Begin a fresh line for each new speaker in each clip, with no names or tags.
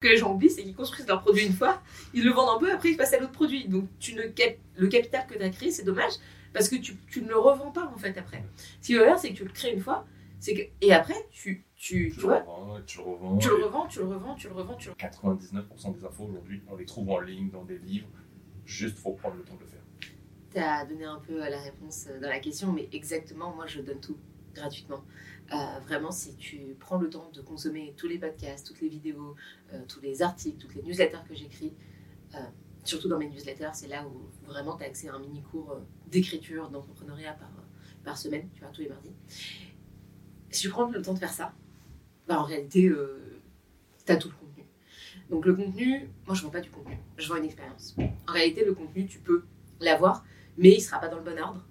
que les gens oublient, c'est qu'ils construisent leur produit une fois, ils le vendent un peu, après ils passent à l'autre produit. Donc tu ne le capital que tu as créé, c'est dommage, parce que tu, tu, ne le revends pas en fait après. Ce qui va faire, c'est que tu le crées une fois, c'est que, et après tu, tu,
tu, le revends, tu le revends.
Tu le revends, tu le revends, tu le revends. Tu le...
99% des infos aujourd'hui, on les trouve en ligne, dans des livres, juste faut prendre le temps de le faire.
Tu as donné un peu la réponse dans la question, mais exactement, moi je donne tout gratuitement. Euh, vraiment, si tu prends le temps de consommer tous les podcasts, toutes les vidéos, euh, tous les articles, toutes les newsletters que j'écris, euh, surtout dans mes newsletters, c'est là où vraiment tu as accès à un mini cours d'écriture, d'entrepreneuriat par, par semaine, tu vois, tous les mardis. Si tu prends le temps de faire ça, bah, en réalité, tu as tout le contenu. Donc le contenu, moi je vends pas du contenu, je vends une expérience. En réalité, le contenu, tu peux l'avoir, mais il sera pas dans le bon ordre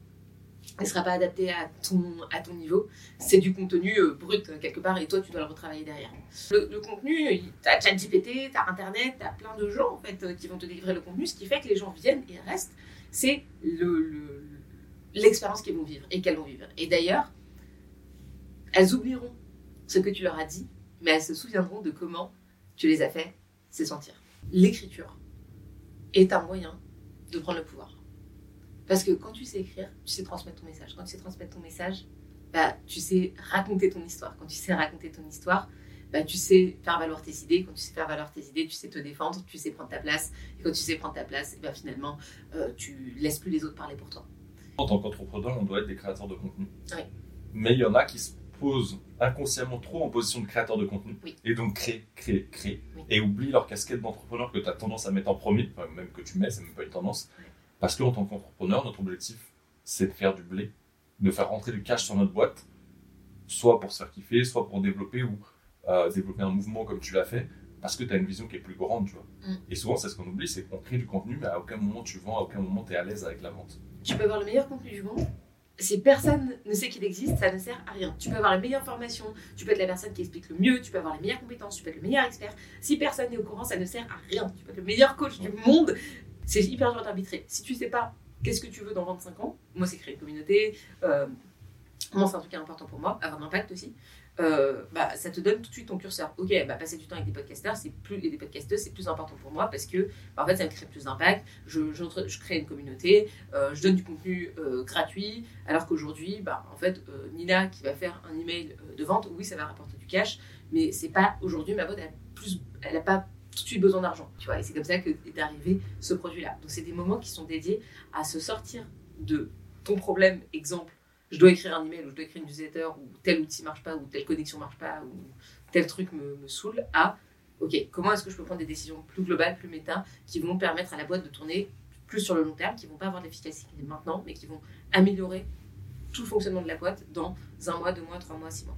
ne sera pas adapté à ton, à ton niveau. C'est du contenu euh, brut euh, quelque part et toi tu dois le retravailler derrière. Le, contenu, tu as ChatGPT, tu as Internet, tu as plein de gens en fait euh, qui vont te délivrer le contenu. Ce qui fait que les gens viennent et restent, c'est l'expérience le, qu'ils vont vivre et qu'elles vont vivre. Et d'ailleurs, elles oublieront ce que tu leur as dit, mais elles se souviendront de comment tu les as fait se sentir. L'écriture est un moyen de prendre le pouvoir. Parce que quand tu sais écrire, tu sais transmettre ton message. Quand tu sais transmettre ton message, bah, tu sais raconter ton histoire. Quand tu sais raconter ton histoire, bah, tu sais faire valoir tes idées. Quand tu sais faire valoir tes idées, tu sais te défendre, tu sais prendre ta place. Et quand tu sais prendre ta place, et bah, finalement, euh, tu laisses plus les autres parler pour toi.
En tant qu'entrepreneur, on doit être des créateurs de contenu.
Oui.
Mais il y en a qui se posent inconsciemment trop en position de créateur de contenu. Et donc créent, créent, créent. Et oublient leur casquette d'entrepreneur que tu as tendance à mettre en premier, même que tu mets, c'est même pas une tendance. Parce qu'en tant qu'entrepreneur, notre objectif, c'est de faire du blé, de faire rentrer du cash sur notre boîte, soit pour se faire kiffer, soit pour développer ou euh, développer un mouvement comme tu l'as fait, parce que tu as une vision qui est plus grande, tu vois. Mm. Et souvent, c'est ce qu'on oublie, c'est qu'on crée du contenu, mais à aucun moment tu vends, à aucun moment tu es à l'aise avec la vente.
Tu peux avoir le meilleur contenu du monde, si personne ne sait qu'il existe, ça ne sert à rien. Tu peux avoir les meilleures formations, tu peux être la personne qui explique le mieux, tu peux avoir les meilleures compétences, tu peux être le meilleur expert. Si personne n'est au courant, ça ne sert à rien. Tu peux être le meilleur coach du monde, c'est hyper dur d'arbitrer. Si tu sais pas qu'est-ce que tu veux dans 25 ans, moi c'est créer une communauté, euh, moi c'est un truc important pour moi, avoir un impact aussi. Euh, bah, ça te donne tout de suite ton curseur. Ok, bah, passer du temps avec des podcasteurs, c'est plus et des podcasteuses, c'est plus important pour moi parce que bah, en ça me crée plus d'impact. Je, crée une communauté, euh, je donne du contenu gratuit, alors qu'aujourd'hui, bah, en fait, Nina qui va faire un email de vente, oui, ça va rapporter du cash, mais c'est pas aujourd'hui ma boîte, elle plus, elle a pas tout de suite besoin d'argent. Tu vois, et c'est comme ça que est arrivé ce produit-là. Donc, c'est des moments qui sont dédiés à se sortir de ton problème. Exemple, je dois écrire un email ou je dois écrire une newsletter ou tel outil marche pas ou telle connexion marche pas ou tel truc me, saoule à ok, comment est-ce que je peux prendre des décisions plus globales, plus méta, qui vont permettre à la boîte de tourner plus sur le long terme, qui vont pas avoir d'efficacité maintenant, mais qui vont améliorer tout le fonctionnement de la boîte dans un mois, deux mois, trois mois, six mois.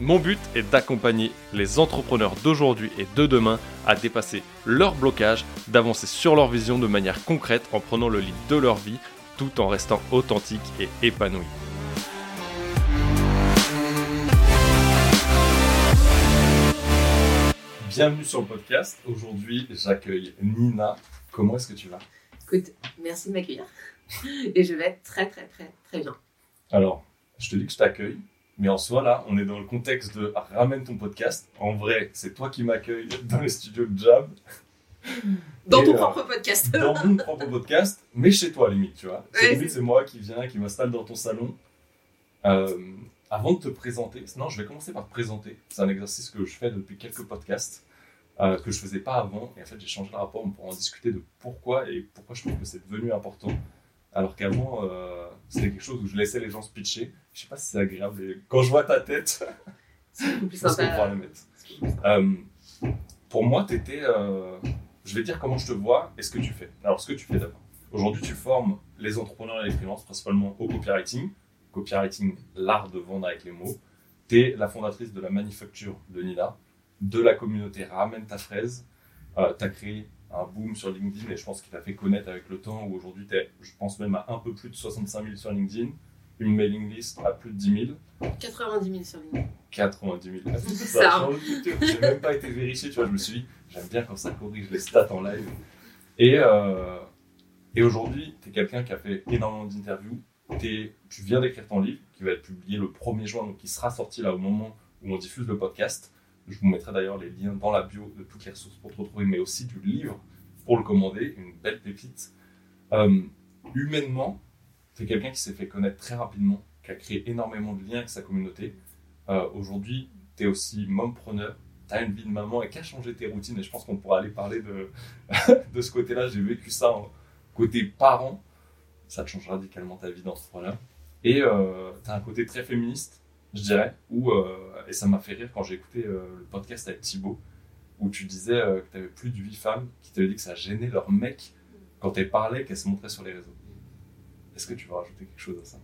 Mon but est d'accompagner les entrepreneurs d'aujourd'hui et de demain à dépasser leurs blocages, d'avancer sur leur vision de manière concrète en prenant le lead de leur vie tout en restant authentique et épanoui.
Bienvenue sur le podcast. Aujourd'hui, j'accueille Nina. Comment est-ce que tu vas?
Écoute, merci de m'accueillir. Et je vais très très très très bien.
Alors, je te dis que je t'accueille mais en soi, là, on est dans le contexte de ramène ton podcast. En vrai, c'est toi qui m'accueilles dans les studios de Jab.
Dans ton euh, propre podcast.
dans mon propre podcast, mais chez toi, limite, tu vois. C'est limite, c'est moi qui viens, qui m'installe dans ton salon. Euh, avant de te présenter, non, je vais commencer par te présenter. C'est un exercice que je fais depuis quelques podcasts, euh, que je faisais pas avant. Et en fait, j'ai changé le rapport pour en discuter de pourquoi et pourquoi je trouve que c'est devenu important. Alors qu'avant, euh, c'était quelque chose où je laissais les gens se pitcher. Je sais pas si c'est agréable. quand je vois ta tête,
c'est plus sympa.
mettre. Euh, pour moi, tu étais. Euh, je vais dire comment je te vois et ce que tu fais. Alors, ce que tu fais d'abord. Aujourd'hui, tu formes les entrepreneurs et les freelances principalement au copywriting. Copywriting, l'art de vendre avec les mots. Tu es la fondatrice de la manufacture de Nina, de la communauté Ramène ta fraise. tu as créé un boom sur LinkedIn et je pense qu'il t'a fait connaître avec le temps où aujourd'hui tu es, je pense même à un peu plus de 65 000 sur LinkedIn, une mailing list à plus de 10 000.
90 000 sur LinkedIn.
90 000. Ça, ça J'ai même pas été vérifié, tu vois, je me suis dit, j'aime bien quand ça corrige les stats en live. Et, euh, et aujourd'hui, tu es quelqu'un qui a fait énormément d'interviews, tu viens d'écrire ton livre qui va être publié le 1er juin, donc qui sera sorti là au moment où on diffuse le podcast. Je vous mettrai d'ailleurs les liens dans la bio de toutes les ressources pour te retrouver, mais aussi du livre pour le commander, une belle pépite. Euh, humainement, es quelqu'un qui s'est fait connaître très rapidement, qui a créé énormément de liens avec sa communauté. Euh, aujourd'hui, tu es aussi mompreneur, tu as une vie de maman et qui a changé tes routines. Et je pense qu'on pourra aller parler de, de ce côté-là. J'ai vécu ça côté parent. Ça te change radicalement ta vie d'entrepreneur. Et euh, tu as un côté très féministe je dirais. Où, euh, et ça m'a fait rire quand j'ai écouté euh, le podcast avec Thibaut, où tu disais euh, que tu avais plus de 8 femmes qui t'avaient dit que ça gênait leur mec quand elles parlaient, qu'elles se montraient sur les réseaux. Est-ce que tu veux rajouter quelque chose à ça?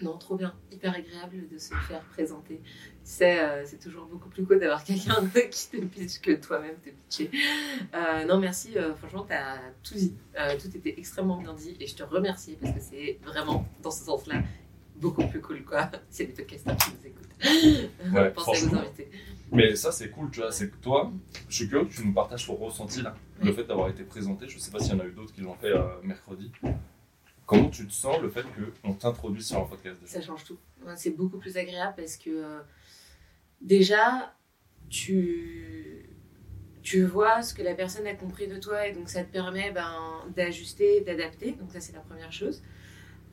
Non, trop bien. Hyper agréable de se faire présenter. C'est, c'est toujours beaucoup plus cool d'avoir quelqu'un qui te pitch que toi-même te pitcher. non, merci. franchement, tu as tout dit. tout était extrêmement bien dit et je te remercie parce que c'est vraiment dans ce sens-là beaucoup plus cool, quoi. C'est des podcasters qui nous écoutent. Ouais, Pensez à vous inviter.
Mais ça, c'est cool, tu vois. C'est que toi, je suis curieux que tu nous partages ton ressenti là. Le fait d'avoir été présenté, je sais pas s'il y en a eu d'autres qui l'ont fait euh, mercredi. Comment tu te sens le fait qu'on t'introduise sur un podcast
Ça change tout. C'est beaucoup plus agréable parce que euh, déjà, tu, tu vois ce que la personne a compris de toi et donc ça te permet ben, d'ajuster, d'adapter. Donc ça, c'est la première chose.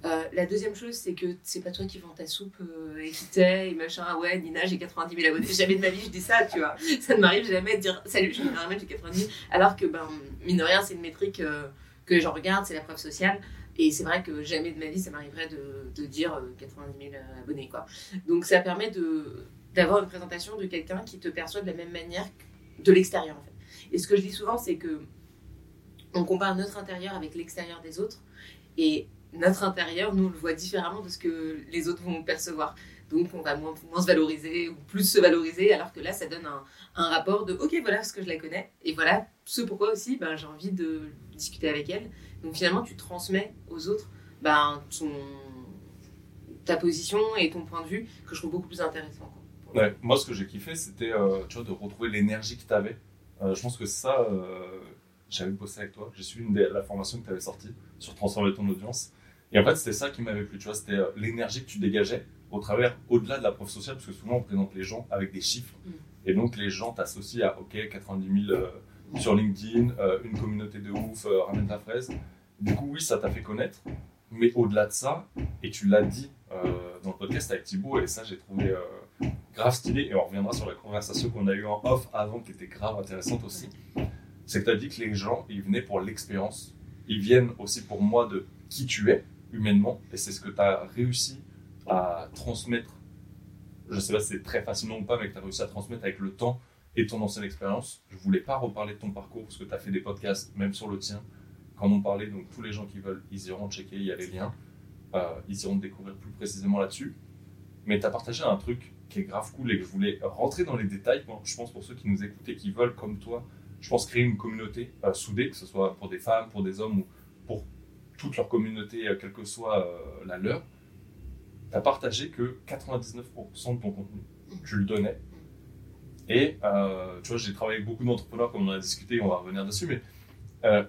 Euh, la deuxième chose, c'est que c'est pas toi qui vends ta soupe euh, et qui t'es et machin. Ah ouais, Nina, j'ai 90 000 abonnés. Jamais de ma vie, je dis ça, tu vois. Ça ne m'arrive jamais de dire salut, je suis j'ai 90 000. Alors que, ben, mine de rien, c'est une métrique euh, que j'en regarde, c'est la preuve sociale. Et c'est vrai que jamais de ma vie, ça m'arriverait de, de, dire 90 000 abonnés, quoi. Donc ça permet d'avoir une présentation de quelqu'un qui te perçoit de la même manière de l'extérieur, en fait. Et ce que je dis souvent, c'est que on compare notre intérieur avec l'extérieur des autres. Et notre intérieur, nous, on le voit différemment de ce que les autres vont percevoir. Donc, on va moins, se valoriser ou plus se valoriser, alors que là, ça donne un, rapport de OK, voilà ce que je la connais, et voilà ce pourquoi aussi ben, j'ai envie de discuter avec elle. Donc, finalement, tu transmets aux autres ben, ton, ta position et ton point de vue que je trouve beaucoup plus intéressant.
Ouais, moi, ce que j'ai kiffé, c'était euh, de retrouver l'énergie que tu avais. Euh, je pense que ça, euh, j'avais bossé avec toi. J'ai suivi la formation que tu avais sortie sur transformer ton audience. Et en fait, c'était ça qui m'avait plu, tu vois, c'était euh, l'énergie que tu dégageais au travers, au-delà de la prof sociale, parce que souvent on présente les gens avec des chiffres. Mm. Et donc les gens t'associent à, ok, 90 000 euh, sur LinkedIn, euh, une communauté de ouf, ramène ta fraise. Du coup, oui, ça t'a fait connaître. Mais au-delà de ça, et tu l'as dit dans le podcast avec Thibaut, et ça j'ai trouvé grave stylé, et on reviendra sur la conversation qu'on a eue en off avant, qui était grave intéressante aussi, c'est que tu as dit que les gens, ils venaient pour l'expérience. Ils viennent aussi pour moi de qui tu es, humainement, et c'est ce que tu as réussi à transmettre. Je sais pas si c'est très facilement ou pas, mais que tu as réussi à transmettre avec le temps et ton ancienne expérience. Je voulais pas reparler de ton parcours parce que tu as fait des podcasts, même sur le tien, quand on parlait. Donc tous les gens qui veulent, ils iront checker, il y a les liens. Euh, ils iront découvrir plus précisément là-dessus. Mais tu as partagé un truc qui est grave cool et que je voulais rentrer dans les détails. je pense pour ceux qui nous écoutent et qui veulent, comme toi, je pense créer une communauté euh, soudée, que ce soit pour des femmes, pour des hommes ou toute leur communauté, euh, quelle que soit euh, la leur, tu as partagé que 99% de ton contenu, tu le donnais. Et euh, tu vois, j'ai travaillé avec beaucoup d'entrepreneurs, comme on a discuté, on va revenir dessus, mais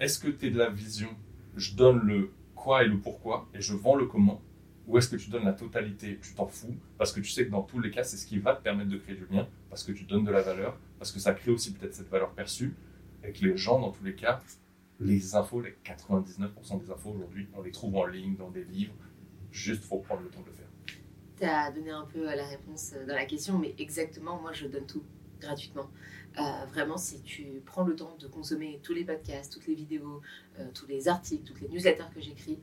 est-ce que tu es de la vision Je donne le quoi et le pourquoi, et je vends le comment ou est-ce que tu donnes la totalité, tu t'en fous, parce que tu sais que dans tous les cas, c'est ce qui va te permettre de créer du lien, parce que tu donnes de la valeur, parce que ça crée aussi peut-être cette valeur perçue, et que les gens, dans tous les cas, les infos, les 99% des infos aujourd'hui, on les trouve en ligne, dans des livres. Juste, faut prendre le temps de le faire.
Tu as donné un peu la réponse dans la question, mais exactement, moi, je donne tout gratuitement. Euh, vraiment, si tu prends le temps de consommer tous les podcasts, toutes les vidéos, euh, tous les articles, toutes les newsletters que j'écris,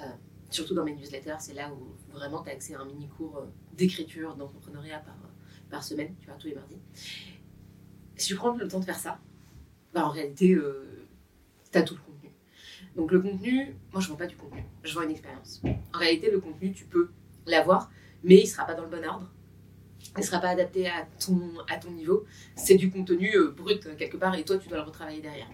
euh, surtout dans mes newsletters, c'est là où vraiment tu as accès à un mini cours d'écriture, d'entrepreneuriat par, par semaine, tu vois, tous les mardis. Si tu prends le temps de faire ça, bah, en réalité, tout le contenu. Donc le contenu, moi je vends pas du contenu, je vends une expérience. En réalité, le contenu, tu peux l'avoir, mais il sera pas dans le bon ordre. Ne sera pas adapté à ton, à ton niveau. C'est du contenu euh, brut quelque part et toi tu dois le retravailler derrière.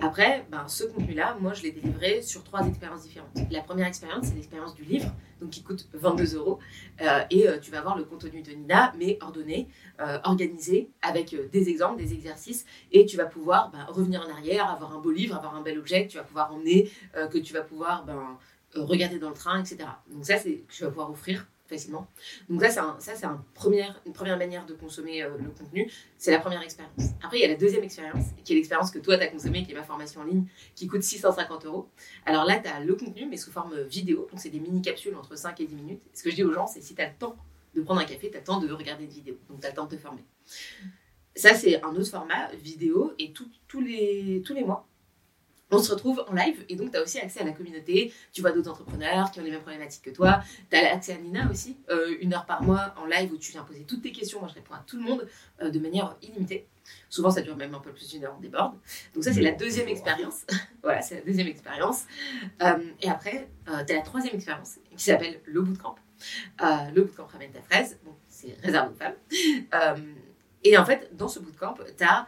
Après, ben, ce contenu-là, moi je l'ai délivré sur trois expériences différentes. La première expérience, c'est l'expérience du livre, donc qui coûte 22 euros. Euh, et euh, tu vas voir le contenu de Nina, mais ordonné, organisé, avec des exemples, des exercices. Et tu vas pouvoir ben, revenir en arrière, avoir un beau livre, avoir un bel objet que tu vas pouvoir emmener, que tu vas pouvoir ben, regarder dans le train, etc. Donc ça, c'est que tu vas pouvoir offrir Donc ça, c'est un, ça, c'est première, une première manière de consommer euh, le contenu. C'est la première expérience. Après, il y a la deuxième expérience, qui est l'expérience que toi, tu as consommée, qui est ma formation en ligne, qui coûte 650 euros. Alors là, tu as le contenu, mais sous forme vidéo. Donc c'est des mini-capsules entre 5 et 10 minutes. ce que je dis aux gens, c'est si tu as le temps de prendre un café, tu as le temps de regarder une vidéo. Donc tu as le temps de te former. Ça, c'est un autre format vidéo. Et les, tous les mois, on se retrouve en live et donc tu as aussi accès à la communauté. Tu vois d'autres entrepreneurs qui ont les mêmes problématiques que toi. Tu as accès à Nina aussi, euh, une heure par mois en live où tu viens poser toutes tes questions. Moi, je réponds à tout le monde euh, de manière illimitée. Souvent, ça dure même un peu plus d'une heure, on déborde. Donc, ça, c'est la deuxième expérience. voilà, c'est la deuxième expérience. Euh, et après, tu as la troisième expérience qui s'appelle le bootcamp. le bootcamp ramène ta fraise. Bon, c'est réservé aux femmes. et en fait, dans ce bootcamp, tu as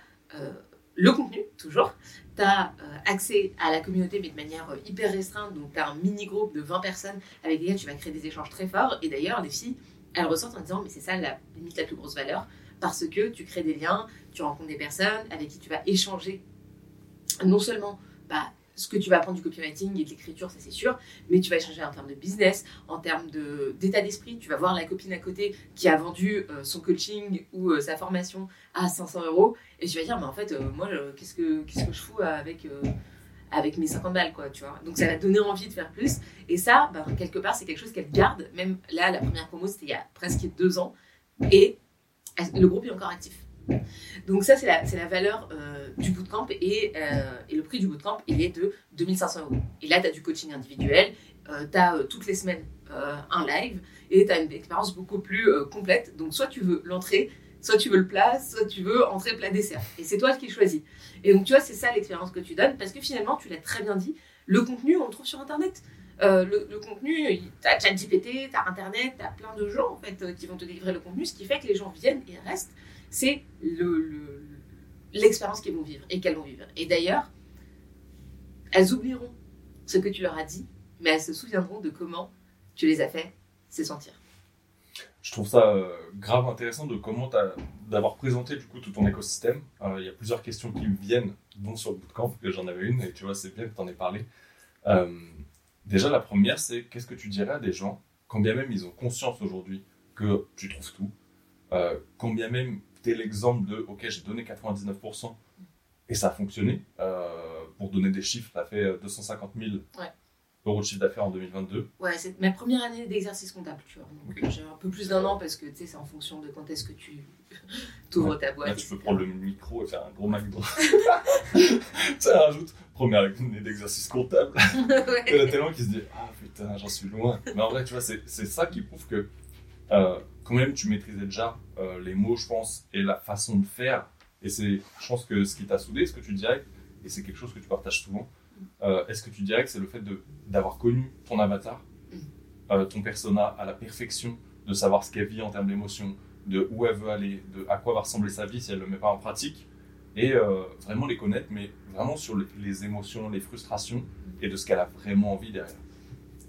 le contenu, toujours. Tu euh, accès à la communauté, mais de manière euh, hyper restreinte. Donc, tu un mini-groupe de 20 personnes avec lesquelles tu vas créer des échanges très forts. Et d'ailleurs, les filles, elles ressortent en disant Mais c'est ça la limite la plus grosse valeur. Parce que tu crées des liens, tu rencontres des personnes avec qui tu vas échanger non seulement bah, ce que tu vas apprendre du copywriting et de l'écriture, ça c'est sûr, mais tu vas échanger en termes de business, en termes d'état d'esprit. Tu vas voir la copine à côté qui a vendu euh, son coaching ou euh, sa formation à 500 euros et tu vas dire, mais en fait, euh, moi, qu'est-ce que qu'est-ce que je fous avec avec mes 50 balles, quoi, tu vois. Donc ça va donner envie de faire plus. Et ça, ben, quelque part, c'est quelque chose qu'elle garde. Même là, la première promo, c'était il y a presque deux ans. Et le groupe est encore actif. Donc ça, c'est la, valeur euh, du bootcamp et, euh, et, le prix du bootcamp, il est de 2500 euros. Et là, tu as du coaching individuel, euh, tu as toutes les semaines un live et tu as une expérience beaucoup plus complète. Donc soit tu veux l'entrée, soit tu veux le plat, soit tu veux entrée, plat, dessert. Et c'est toi qui choisis. Et donc tu vois, c'est ça l'expérience que tu donnes parce que finalement, tu l'as très bien dit, le contenu, on le trouve sur Internet. le, le, contenu, tu as ChatGPT, tu as Internet, tu as plein de gens en fait, qui vont te délivrer le contenu, ce qui fait que les gens viennent et restent c'est l'expérience le, qu'elles vont vivre et qu'elles vont vivre. Et d'ailleurs, elles oublieront ce que tu leur as dit, mais elles se souviendront de comment tu les as fait se sentir.
Je trouve ça euh, grave intéressant de comment d'avoir présenté du coup tout ton écosystème. Euh, il y a plusieurs questions qui me viennent, dont sur le bootcamp, que j'en avais une, et tu vois, c'est bien que tu en aies parlé. Euh, déjà, la première, c'est qu'est-ce que tu dirais à des gens, quand bien même ils ont conscience aujourd'hui que tu trouves tout, quand bien même l'exemple de OK, j'ai donné 99% et ça a fonctionné. Euh, pour donner des chiffres, ça fait 250 000 euros de chiffre d'affaires en 2022.
Ouais, c'est ma première année d'exercice comptable, tu vois. Donc j'ai un peu plus d'un an parce que tu sais, c'est en fonction de quand est-ce que tu ouvres ta boîte.
tu peux prendre le micro et faire un gros McDo. ça rajoute première année d'exercice comptable. Il y a tellement qui se dit Ah putain, j'en suis loin. Mais en vrai, tu vois, c'est ça qui prouve que. Euh, quand même, tu maîtrisais déjà euh, les mots, je pense, et la façon de faire. Et c'est, je pense que ce qui t'a soudé, ce que tu dirais, et c'est quelque chose que tu partages souvent, euh, est-ce que tu dirais que c'est le fait d'avoir connu ton avatar, euh, ton persona à la perfection, de savoir ce qu'elle vit en termes d'émotions, de où elle veut aller, de à quoi va ressembler sa vie si elle ne le met pas en pratique, et vraiment les connaître, mais vraiment sur les émotions, les frustrations, et de ce qu'elle a vraiment envie derrière.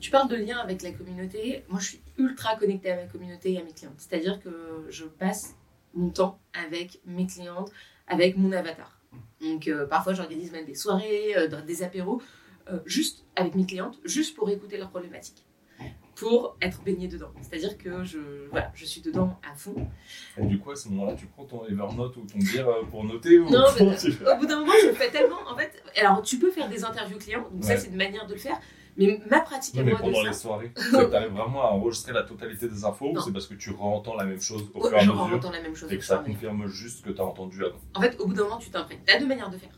Tu parles de lien avec la communauté. Moi, je suis ultra connectée à ma communauté et à mes clientes. C'est-à-dire que je passe mon temps avec mes clientes, avec mon avatar. Donc, euh, parfois, j'organise même des soirées, euh, des apéros, euh, juste avec mes clientes, juste pour écouter leurs problématiques pour être baignée dedans. C'est-à-dire que je, voilà, je suis dedans à fond.
Et du coup, à ce moment-là, tu prends ton Evernote ou ton bière pour noter ou
Non, mais, au bout d'un moment, je le fais tellement. En fait, alors tu peux faire des interviews clients, donc ça, c'est une manière de le faire. Mais ma pratique à
mais
moi
pendant les soirées, tu arrives vraiment à enregistrer la totalité des infos ou c'est parce que tu entends la même chose au fur et à mesure
la même chose
et que ça confirme juste ce que tu as entendu avant?
En fait, au bout d'un moment, tu t'imprègnes. Tu as deux manières de faire.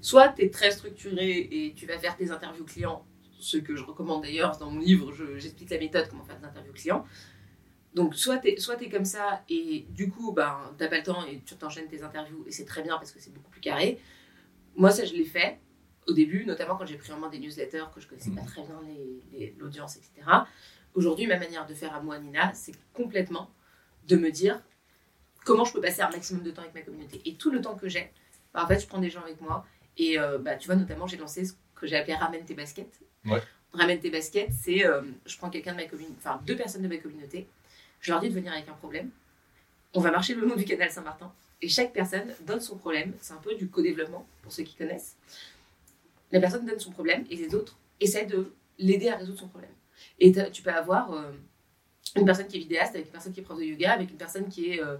Soit tu es très structuré et tu vas faire tes interviews clients, ce que je recommande d'ailleurs dans mon livre, j'explique la méthode comment faire des interviews clients. Donc, soit tu es comme ça et du coup, ben, tu n'as pas le temps et tu t'enchaînes tes interviews et c'est très bien parce que c'est beaucoup plus carré. Moi, ça, je l'ai fait au début, notamment quand j'ai pris en main des newsletters que je connaissais pas mm. très bien l'audience, etc. Aujourd'hui, ma manière de faire à moi, Nina, c'est complètement de me dire comment je peux passer un maximum de temps avec ma communauté. Et tout le temps que j'ai, bah, en fait, je prends des gens avec moi. Et euh, bah, tu vois, notamment, j'ai lancé ce que j'ai appelé Ramène tes baskets. Ramène tes baskets, c'est euh, je prends quelqu'un de ma communauté, enfin deux personnes de ma communauté, je leur dis de venir avec un problème. On va marcher le long du canal Saint-Martin. Et chaque personne donne son problème. C'est un peu du co-développement, pour ceux qui connaissent. La personne donne son problème et les autres essaient de l'aider à résoudre son problème. Et tu peux avoir euh, une personne qui est vidéaste avec une personne qui est prof de yoga, avec une personne qui est euh,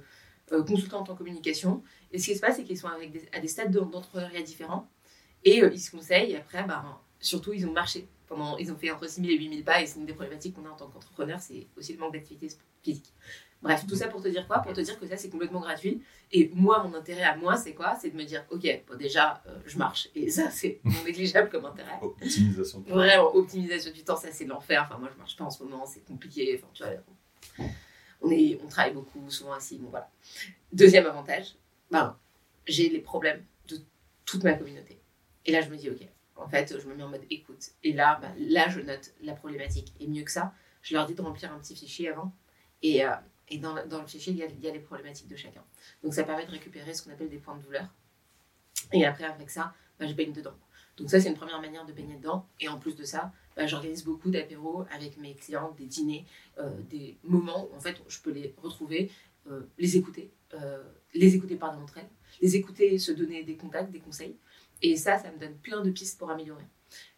euh, consultante en communication. Et ce qui se passe, c'est qu'ils sont à des stades d'entrepreneuriat différents et ils se conseillent. Et après, bah, surtout, ils ont marché. Pendant, ils ont fait entre 6 000 et 8 000 pas. Et c'est une des problématiques qu'on a en tant qu'entrepreneur, c'est aussi le manque d'activité physique. Bref, tout ça pour te dire quoi? Pour te dire que ça, c'est complètement gratuit. Et moi, mon intérêt à moi, c'est quoi? C'est de me dire, ok, bon, déjà, euh, je marche. Et ça, c'est non négligeable comme intérêt.
Optimisation du
temps. Vraiment, optimisation du temps, ça, c'est l'enfer. Enfin, moi, je marche pas en ce moment, c'est compliqué. Enfin, tu vois, on, est, on travaille beaucoup, souvent assis. Bon, voilà. Deuxième avantage, ben, j'ai les problèmes de toute ma communauté. Et là, je me dis, ok, en fait, je me mets en mode écoute. Et là, ben, là, je note la problématique. Et mieux que ça, je leur dis de remplir un petit fichier avant. Et, euh, et dans, dans, le fichier, il y, a, il y, a, les problématiques de chacun. Donc ça permet de récupérer ce qu'on appelle des points de douleur. Et après, avec ça, bah, je baigne dedans. Donc ça, c'est une première manière de baigner dedans. Et en plus de ça, bah, j'organise beaucoup d'apéros avec mes clients, des dîners, euh, des moments où en fait, je peux les retrouver, euh, les écouter, euh, les écouter parler entre elles, les écouter se donner des contacts, des conseils. Et ça, ça me donne plein de pistes pour améliorer.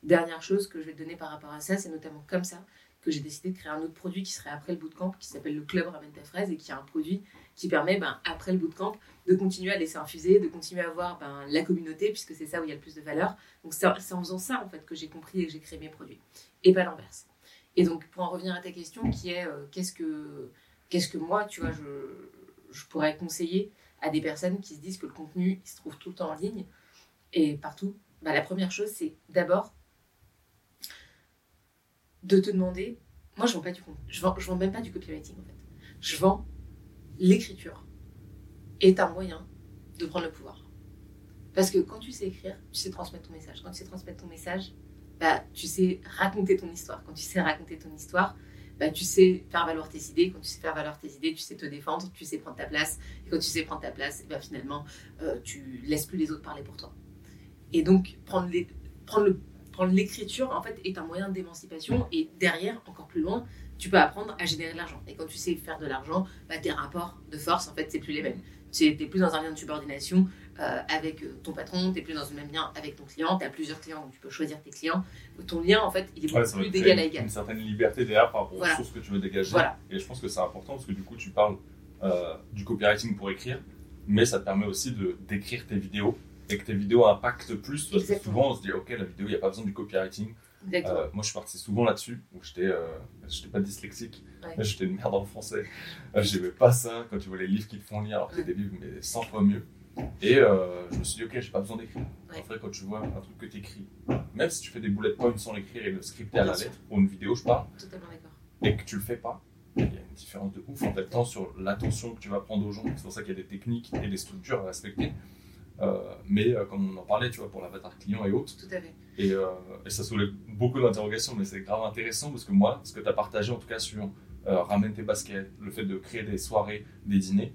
Dernière chose que je vais te donner par rapport à ça, c'est notamment comme ça que j'ai décidé de créer un autre produit qui serait après le bootcamp, qui s'appelle le Club Ramène ta fraise, et qui est un produit qui permet, ben, après le bootcamp, de continuer à laisser infuser, de continuer à voir ben, la communauté, puisque c'est ça où il y a le plus de valeur. Donc c'est en faisant ça, en fait, que j'ai compris et que j'ai créé mes produits, et pas l'inverse. Et donc, pour en revenir à ta question, qui est euh, qu'est-ce que qu'est-ce que moi, tu vois, je, je pourrais conseiller à des personnes qui se disent que le contenu, il se trouve tout le temps en ligne et partout, ben, la première chose, c'est d'abord de te demander, moi je vends pas du je vends, je vends même pas du copywriting en fait. Je vends l'écriture est un moyen de prendre le pouvoir. Parce que quand tu sais écrire, tu sais transmettre ton message. Quand tu sais transmettre ton message, bah, tu sais raconter ton histoire. Quand tu sais raconter ton histoire, bah, tu sais faire valoir tes idées. Quand tu sais faire valoir tes idées, tu sais te défendre, tu sais prendre ta place. Et quand tu sais prendre ta place, bah, finalement, euh, tu laisses plus les autres parler pour toi. Et donc, prendre, prendre le l'écriture en fait est un moyen d'émancipation et derrière, encore plus loin, tu peux apprendre à générer de l'argent. Et quand tu sais faire de l'argent, bah, tes rapports de force, en fait, c'est plus les mêmes. Tu n'es plus dans un lien de subordination euh, avec euh, ton patron, tu n'es plus dans un même lien avec ton client, tu as plusieurs clients, donc tu peux choisir tes clients. Ton lien, en fait, il est beaucoup plus d'égal à égal.
Une certaine liberté derrière par rapport aux choses que tu veux dégager. Et je pense que c'est important parce que du coup, tu parles euh, du copywriting pour écrire, mais ça te permet aussi de d'écrire tes vidéos et que tes vidéos impactent plus. Parce que souvent, on se dit, OK, la vidéo, il n'y a pas besoin du copywriting. Euh, moi, je suis parti souvent là-dessus, où j'étais euh, pas dyslexique, mais j'étais une merde en français. Euh, J'aimais pas ça quand tu vois les livres qui te font lire, alors que c'est des livres, mais 100 fois mieux. Et euh, je me suis dit, ok, j'ai pas besoin d'écrire. En fait, quand tu vois un truc que tu écris, même si tu fais des bullet points sans l'écrire et le scripter à la lettre, ou une vidéo, je parle, et que tu le fais pas, il y a une différence de ouf en fait, tant sur l'attention que tu vas prendre aux gens. C'est pour ça qu'il y a des techniques et des structures à respecter. Euh, mais euh, comme on en parlait, tu vois, pour l'avatar client et autres.
Tout à fait.
Et, euh, et ça soulève beaucoup d'interrogations, mais c'est grave intéressant parce que moi, ce que tu as partagé en tout cas sur Ramène tes baskets, le fait de créer des soirées, des dîners,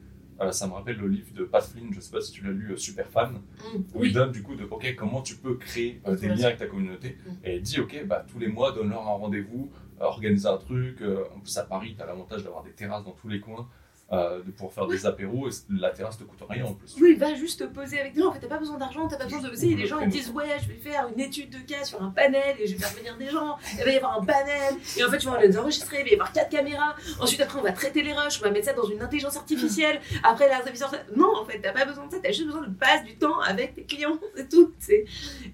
ça me rappelle le livre de Pat Flynn, je sais pas si tu l'as lu, Super Fan, mm, où il donne du coup de ok comment tu peux créer des liens avec ta communauté? Mm. et il dit ok bah tous les mois donne-leur un rendez-vous, organise un truc. en plus à Paris tu as l'avantage d'avoir des terrasses dans tous les coins. Euh, pouvoir faire des apéros et la terrasse te coûte rien en plus.
Oui, va juste te poser avec nous. En fait, t'as pas besoin d'argent, t'as pas besoin de. Tu sais, les gens ils disent Ouais, je vais faire une étude de cas sur un panel et je vais faire venir des gens. Il va y avoir un panel et en fait, tu vas les enregistrer. Il va y avoir quatre caméras. Ensuite, après, on va traiter les rushs, on va mettre ça dans une intelligence artificielle. Après, la. Non, en fait, t'as pas besoin de ça. T'as juste besoin de passer du temps avec tes clients. C'est tout.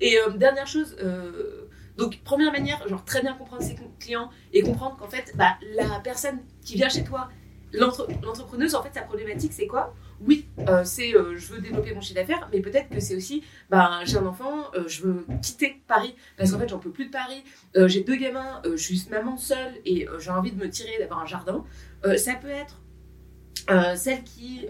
Et euh, dernière chose. Euh, donc, première manière, genre très bien comprendre ses clients et comprendre qu'en fait, bah, la personne qui vient chez toi, l'entrepreneuse, en fait, sa problématique, c'est quoi? Oui, euh, c'est euh, je veux développer mon chiffre d'affaires, mais peut-être que c'est aussi, ben, j'ai un enfant, euh, je veux quitter Paris parce qu'en fait, j'en peux plus de Paris. j'ai deux gamins, je suis maman seule et j'ai envie de me tirer d'avoir un jardin. ça peut être celle qui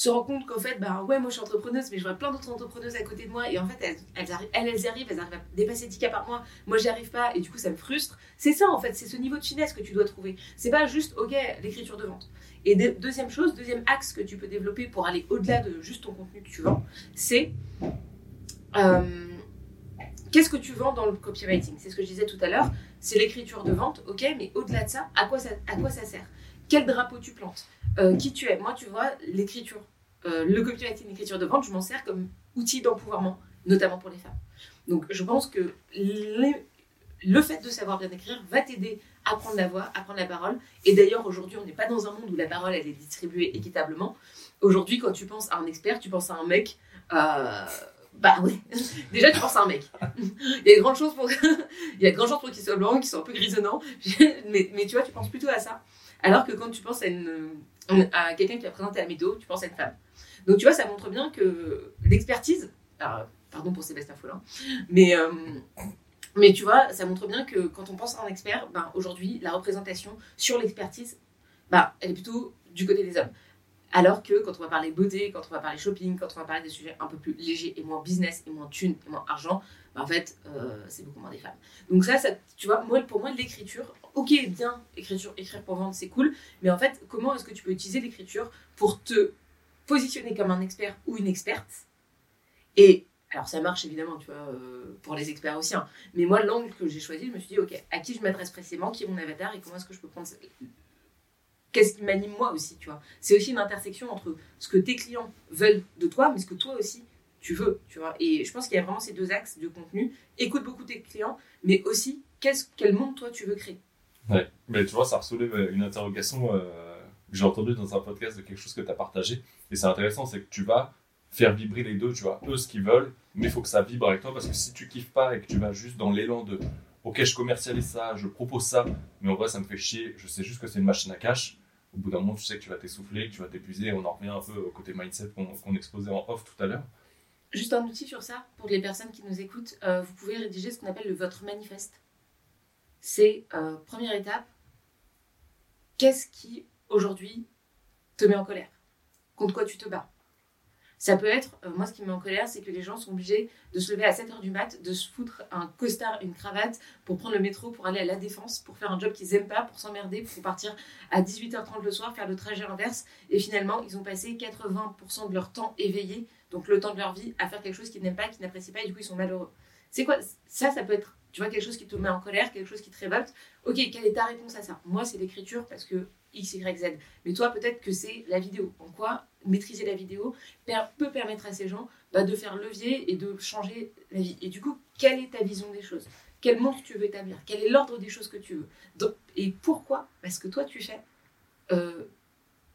se rend compte qu'en fait, bah ouais, moi je suis entrepreneuse, mais je vois plein d'autres entrepreneuses à côté de moi, et en fait, elles, elles, arrivent, elles, y arrivent, elles arrivent à dépasser 10 cas par mois, moi j'y arrive pas, et du coup ça me frustre. C'est ça en fait, c'est ce niveau de finesse que tu dois trouver. C'est pas juste, ok, l'écriture de vente. Et deuxième chose, deuxième axe que tu peux développer pour aller au-delà de juste ton contenu que tu vends, c'est euh, qu'est-ce que tu vends dans le copywriting? C'est ce que je disais tout à l'heure, c'est l'écriture de vente, ok, mais au-delà de ça, à quoi ça, à quoi ça sert? Quel drapeau tu plantes? Euh, Qui tu es? Moi, tu vois, l'écriture, euh, le copywriting, l'écriture de vente, je m'en sers comme outil d'empouvoirment, notamment pour les femmes. Donc, je pense que le fait de savoir bien écrire va t'aider à prendre la voix, à prendre la parole. Et d'ailleurs, aujourd'hui, on n'est pas dans un monde où la parole, elle est distribuée équitablement. Aujourd'hui, quand tu penses à un expert, tu penses à un mec. Euh, bah oui, déjà tu penses à un mec. Il y a de grandes chances pour, il y a de grandes pour qu'il soit blanc, qu'il soit un peu grisonnant. mais, tu vois, tu penses plutôt à ça. Alors que quand tu penses à, à quelqu'un qui va présenter la météo, tu penses à une femme. Donc tu vois, ça montre bien que l'expertise, pardon pour Sébastien Follin, mais euh, mais tu vois, ça montre bien que quand on pense à un expert, ben, aujourd'hui, la représentation sur l'expertise, ben, elle est plutôt du côté des hommes. Alors que quand on va parler beauté, quand on va parler shopping, quand on va parler des sujets un peu plus légers et moins business et moins thune et moins argent, ben, en fait, euh, c'est beaucoup moins des femmes. Donc ça, tu vois, pour moi, l'écriture, ok, bien, écriture, écrire pour vendre, c'est cool, mais en fait, comment est-ce que tu peux utiliser l'écriture pour te positionner comme un expert ou une experte et alors ça marche évidemment, tu vois, euh, pour les experts aussi. Hein. Mais moi, l'angle que j'ai choisi, je me suis dit, ok, à qui je m'adresse précisément, qui est mon avatar et comment est-ce que je peux prendre... Qu'est-ce qui m'anime moi aussi, tu vois C'est aussi une intersection entre ce que tes clients veulent de toi, mais ce que toi aussi tu veux, tu vois. Et je pense qu'il y a vraiment ces deux axes de contenu. Écoute beaucoup tes clients, mais aussi quel monde toi tu veux créer?
Ouais, mais tu vois, ça soulève une interrogation euh, j'ai entendue dans un podcast de quelque chose que tu as partagé. Et c'est intéressant, c'est que tu vas faire vibrer les deux, tu vois, eux ce qu'ils veulent, mais il faut que ça vibre avec toi parce que si tu kiffes pas et que tu vas juste dans l'élan de ok, je commercialise ça, je propose ça, mais en vrai ça me fait chier, je sais juste que c'est une machine à cash, au bout d'un moment tu sais que tu vas t'essouffler, que tu vas t'épuiser, on en revient un peu au côté mindset qu'on exposait en off tout à l'heure.
Juste un outil sur ça, pour les personnes qui nous écoutent, euh, vous pouvez rédiger ce qu'on appelle le votre manifeste. C'est, euh, première étape, qu'est-ce qui aujourd'hui te met en colère Contre quoi tu te bats? Ça peut être, euh, moi ce qui me met en colère, c'est que les gens sont obligés de se lever à 7h du mat, de se foutre un costard, une cravate pour prendre le métro, pour aller à la défense, pour faire un job qu'ils aiment pas, pour s'emmerder, pour partir à 18h30 le soir, faire le trajet inverse. Et finalement, ils ont passé 80% de leur temps éveillé, donc le temps de leur vie, à faire quelque chose qu'ils n'aiment pas, qu'ils n'apprécient pas, et du coup ils sont malheureux. C'est quoi? Ça, ça peut être, tu vois, quelque chose qui te met en colère, quelque chose qui te révolte. Ok, quelle est ta réponse à ça? Moi, c'est l'écriture parce que X, Y, Z. Mais toi, peut-être que c'est la vidéo. En quoi maîtriser la vidéo peut permettre à ces gens bah, de faire levier et de changer la vie. Et du coup, quelle est ta vision des choses? Quel monde tu veux établir? Quel est l'ordre des choses que tu veux? Et pourquoi Parce que toi, tu fais euh,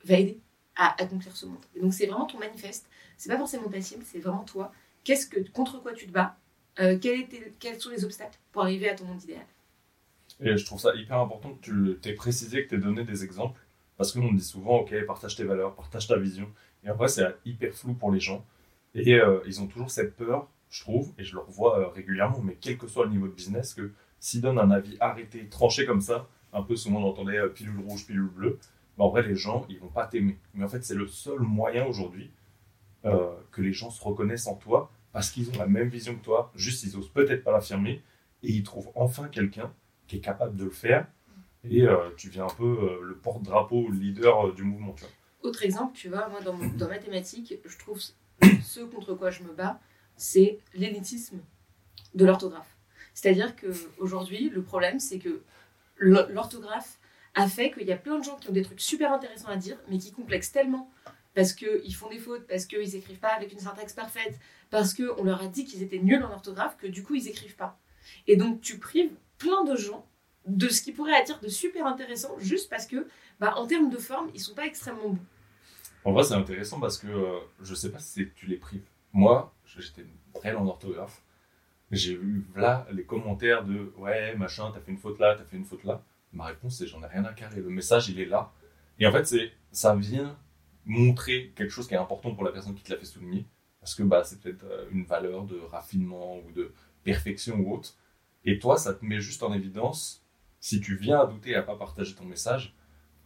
va aider à accomplir ce monde? Et donc, c'est vraiment ton manifeste. C'est pas forcément ta cible, c'est vraiment toi. Qu'est-ce que, contre quoi tu te bats? Euh, quels, quels sont les obstacles pour arriver à ton monde idéal?
Et je trouve ça hyper important que tu t'aies précisé, que tu aies donné des exemples. Parce que nous, on dit souvent, OK, partage tes valeurs, partage ta vision. Et après, c'est hyper flou pour les gens. Et euh, ils ont toujours cette peur, je trouve, et je le revois euh, régulièrement, mais quel que soit le niveau de business, que s'ils donnent un avis arrêté, tranché comme ça, un peu souvent on entendait euh, pilule rouge, pilule bleue, bah, en vrai, les gens, ils vont pas t'aimer. Mais en fait, c'est le seul moyen aujourd'hui que les gens se reconnaissent en toi, parce qu'ils ont la même vision que toi, juste ils osent peut-être pas l'affirmer, et ils trouvent enfin quelqu'un qui est capable de le faire. Et euh, tu viens un peu euh, le porte-drapeau, le leader euh, du mouvement.
Autre exemple, tu vois, moi dans, dans ma thématique, je trouve ce contre quoi je me bats, c'est l'élitisme de l'orthographe. C'est-à-dire qu'aujourd'hui, le problème, c'est que l'orthographe a fait qu'il y a plein de gens qui ont des trucs super intéressants à dire, mais qui complexent tellement parce qu'ils font des fautes, parce qu'ils n'écrivent pas avec une syntaxe parfaite, parce qu'on leur a dit qu'ils étaient nuls en orthographe, que du coup, ils n'écrivent pas. Et donc, tu prives plein de gens de ce qui pourrait être de super intéressant juste parce que, bah, en termes de forme, ils sont pas extrêmement bons.
En vrai, c'est intéressant parce que euh, je sais pas si tu les prives. Moi, j'étais très en orthographe. J'ai vu là les commentaires de ouais, machin, t'as fait une faute là, t'as fait une faute là. Ma réponse, c'est j'en ai rien à carrer. Le message, il est là. Et en fait, c'est ça vient montrer quelque chose qui est important pour la personne qui te l'a fait souligner. Parce que bah, c'est peut-être euh, une valeur de raffinement ou de perfection ou autre. Et toi, ça te met juste en évidence, si tu viens à douter et à pas partager ton message,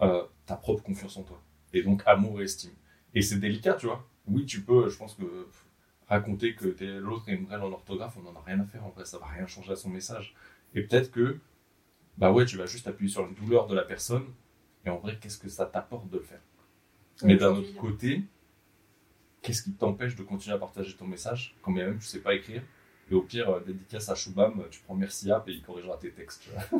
euh, ta propre confiance en toi. Et donc amour et estime. Et c'est délicat, tu vois. Oui, tu peux, je pense que raconter que l'autre est une en orthographe, on n'en a rien à faire en vrai, ça va rien changer à son message. Et peut-être que, bah ouais, tu vas juste appuyer sur une douleur de la personne, et en vrai, qu'est-ce que ça t'apporte de le faire? Mais d'un autre côté, qu'est-ce qui t'empêche de continuer à partager ton message? Quand même tu sais pas écrire Et au pire, euh, dédicace à Shubham, tu prends Merci App et il corrigera tes textes.
À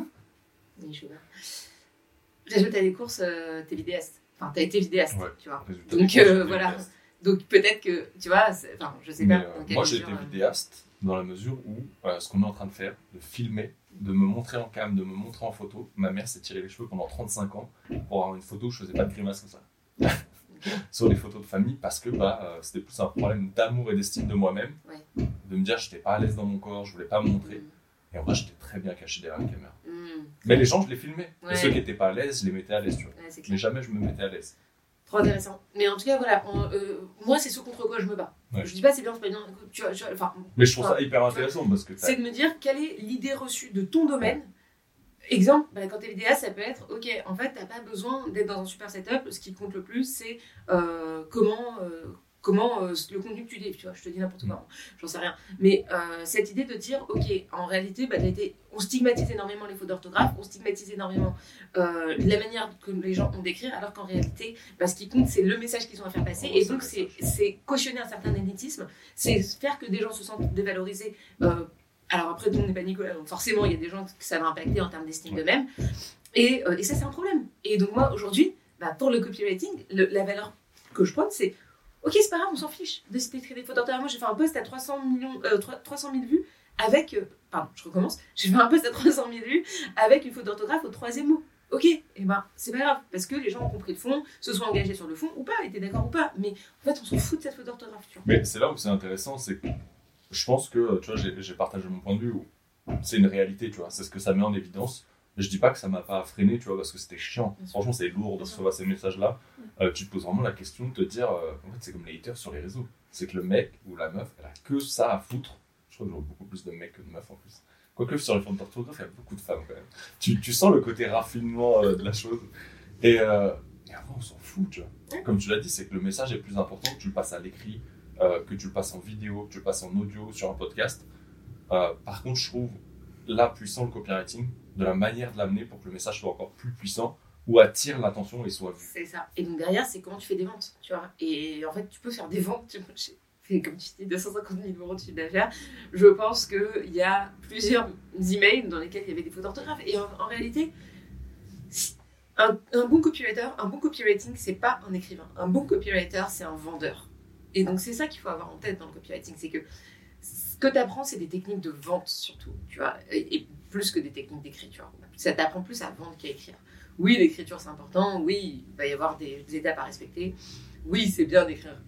des courses, euh, t'es vidéaste. Enfin, t'as été vidéaste, tu vois. Donc euh, voilà. Donc peut-être que, tu vois, enfin, je sais pas.
moi, j'ai été vidéaste dans la mesure où ce qu'on est en train de faire, de filmer, de me montrer en cam, de me montrer en photo, ma mère s'est tiré les cheveux pendant 35 ans pour avoir une photo où je faisais pas de grimace comme ça. sur les photos de famille parce que bah, euh, c'était plus un problème d'amour et d'estime de moi-même, de me dire je n'étais pas à l'aise dans mon corps, je voulais pas me montrer. Mm. Et en vrai, j'étais très bien caché derrière la caméra. Mm. Mais les gens, je les filmais. Et ceux qui n'étaient pas à l'aise, je les mettais à l'aise. Mais jamais je me mettais à l'aise.
Trop intéressant. Mais en tout cas, voilà, euh, moi, c'est ce contre quoi je me bats. Je dis pas c'est bien, c'est pas bien. Tu vois,
mais je trouve ça hyper intéressant parce que.
C'est de me dire quelle est l'idée reçue de ton domaine Exemple, bah, quand tu es vidéaste, ça peut être ok, en fait, tu n'as pas besoin d'être dans un super setup. Ce qui compte le plus, c'est euh, comment, euh, comment euh, le contenu que tu dis. Tu vois, je te dis n'importe quoi, j'en sais rien. Mais cette idée de dire ok, en réalité, bah, été, on stigmatise énormément les fautes d'orthographe, on stigmatise énormément la manière que les gens ont d'écrire, alors qu'en réalité, bah, ce qui compte, c'est le message qu'ils ont à faire passer. et donc, c'est cautionner un certain élitisme, c'est faire que des gens se sentent dévalorisés alors après, tout le monde n'est pas Nicolas, donc forcément, il y a des gens que ça va impacter en termes d'estime d'eux-mêmes. Et, euh, et, ça, c'est un problème. Et donc moi, aujourd'hui, bah, pour le copywriting, la valeur que je prends, c'est ok, c'est pas grave, on s'en fiche de citer des fautes Moi, j'ai fait un post à 300, millions, 300 euh, 000 vues avec. Euh, pardon, je recommence. J'ai fait un post à 300 000 vues avec une faute d'orthographe au troisième mot. Ok, et eh ben c'est pas grave, parce que les gens ont compris le fond, se sont engagés sur le fond ou pas, étaient d'accord ou pas. Mais en fait, on s'en fout de cette faute d'orthographe.
Mais c'est là où c'est intéressant, c'est que je pense que, tu vois, j'ai partagé mon point de vue c'est une réalité, tu vois, c'est ce que ça met en évidence. Je dis pas que ça m'a pas freiné, tu vois, parce que c'était chiant. Franchement, c'est lourd de recevoir ces messages-là. Euh, tu te poses vraiment la question de te dire, euh, en fait, c'est comme les haters sur les réseaux. C'est que le mec ou la meuf, elle a que ça à foutre. Je crois que j'aurais beaucoup plus de mecs que de meufs en plus. Quoique sur les formes d'orthographe, il y a beaucoup de femmes quand même. Tu, tu sens le côté raffinement euh, de la chose. Et, et après, on s'en fout, tu vois. Comme tu l'as dit, c'est que le message est plus important que tu le passes à l'écrit, euh, que tu le passes en vidéo, que tu le passes en audio sur un podcast. Euh, par contre, je trouve là puissant le copywriting de la manière de l'amener pour que le message soit encore plus puissant ou attire l'attention et soit vu.
C'est ça. Et donc derrière, c'est comment tu fais des ventes, tu vois. Et en fait, tu peux faire des ventes. Tu comme tu dis, 250 000 euros de chiffre d'affaires. Je pense qu'il y a plusieurs emails dans lesquels il y avait des fautes d'orthographe. Et en, réalité, un, un, bon copywriter, un bon copywriting, c'est pas un écrivain. Un bon copywriter, c'est un vendeur. Et donc, c'est ça qu'il faut avoir en tête dans le copywriting, c'est que ce que tu apprends, c'est des techniques de vente surtout, tu vois, et, plus que des techniques d'écriture. Ça t'apprend plus à vendre qu'à écrire. Oui, l'écriture, c'est important. Oui, il va y avoir des, étapes à respecter. Oui, c'est bien d'écrire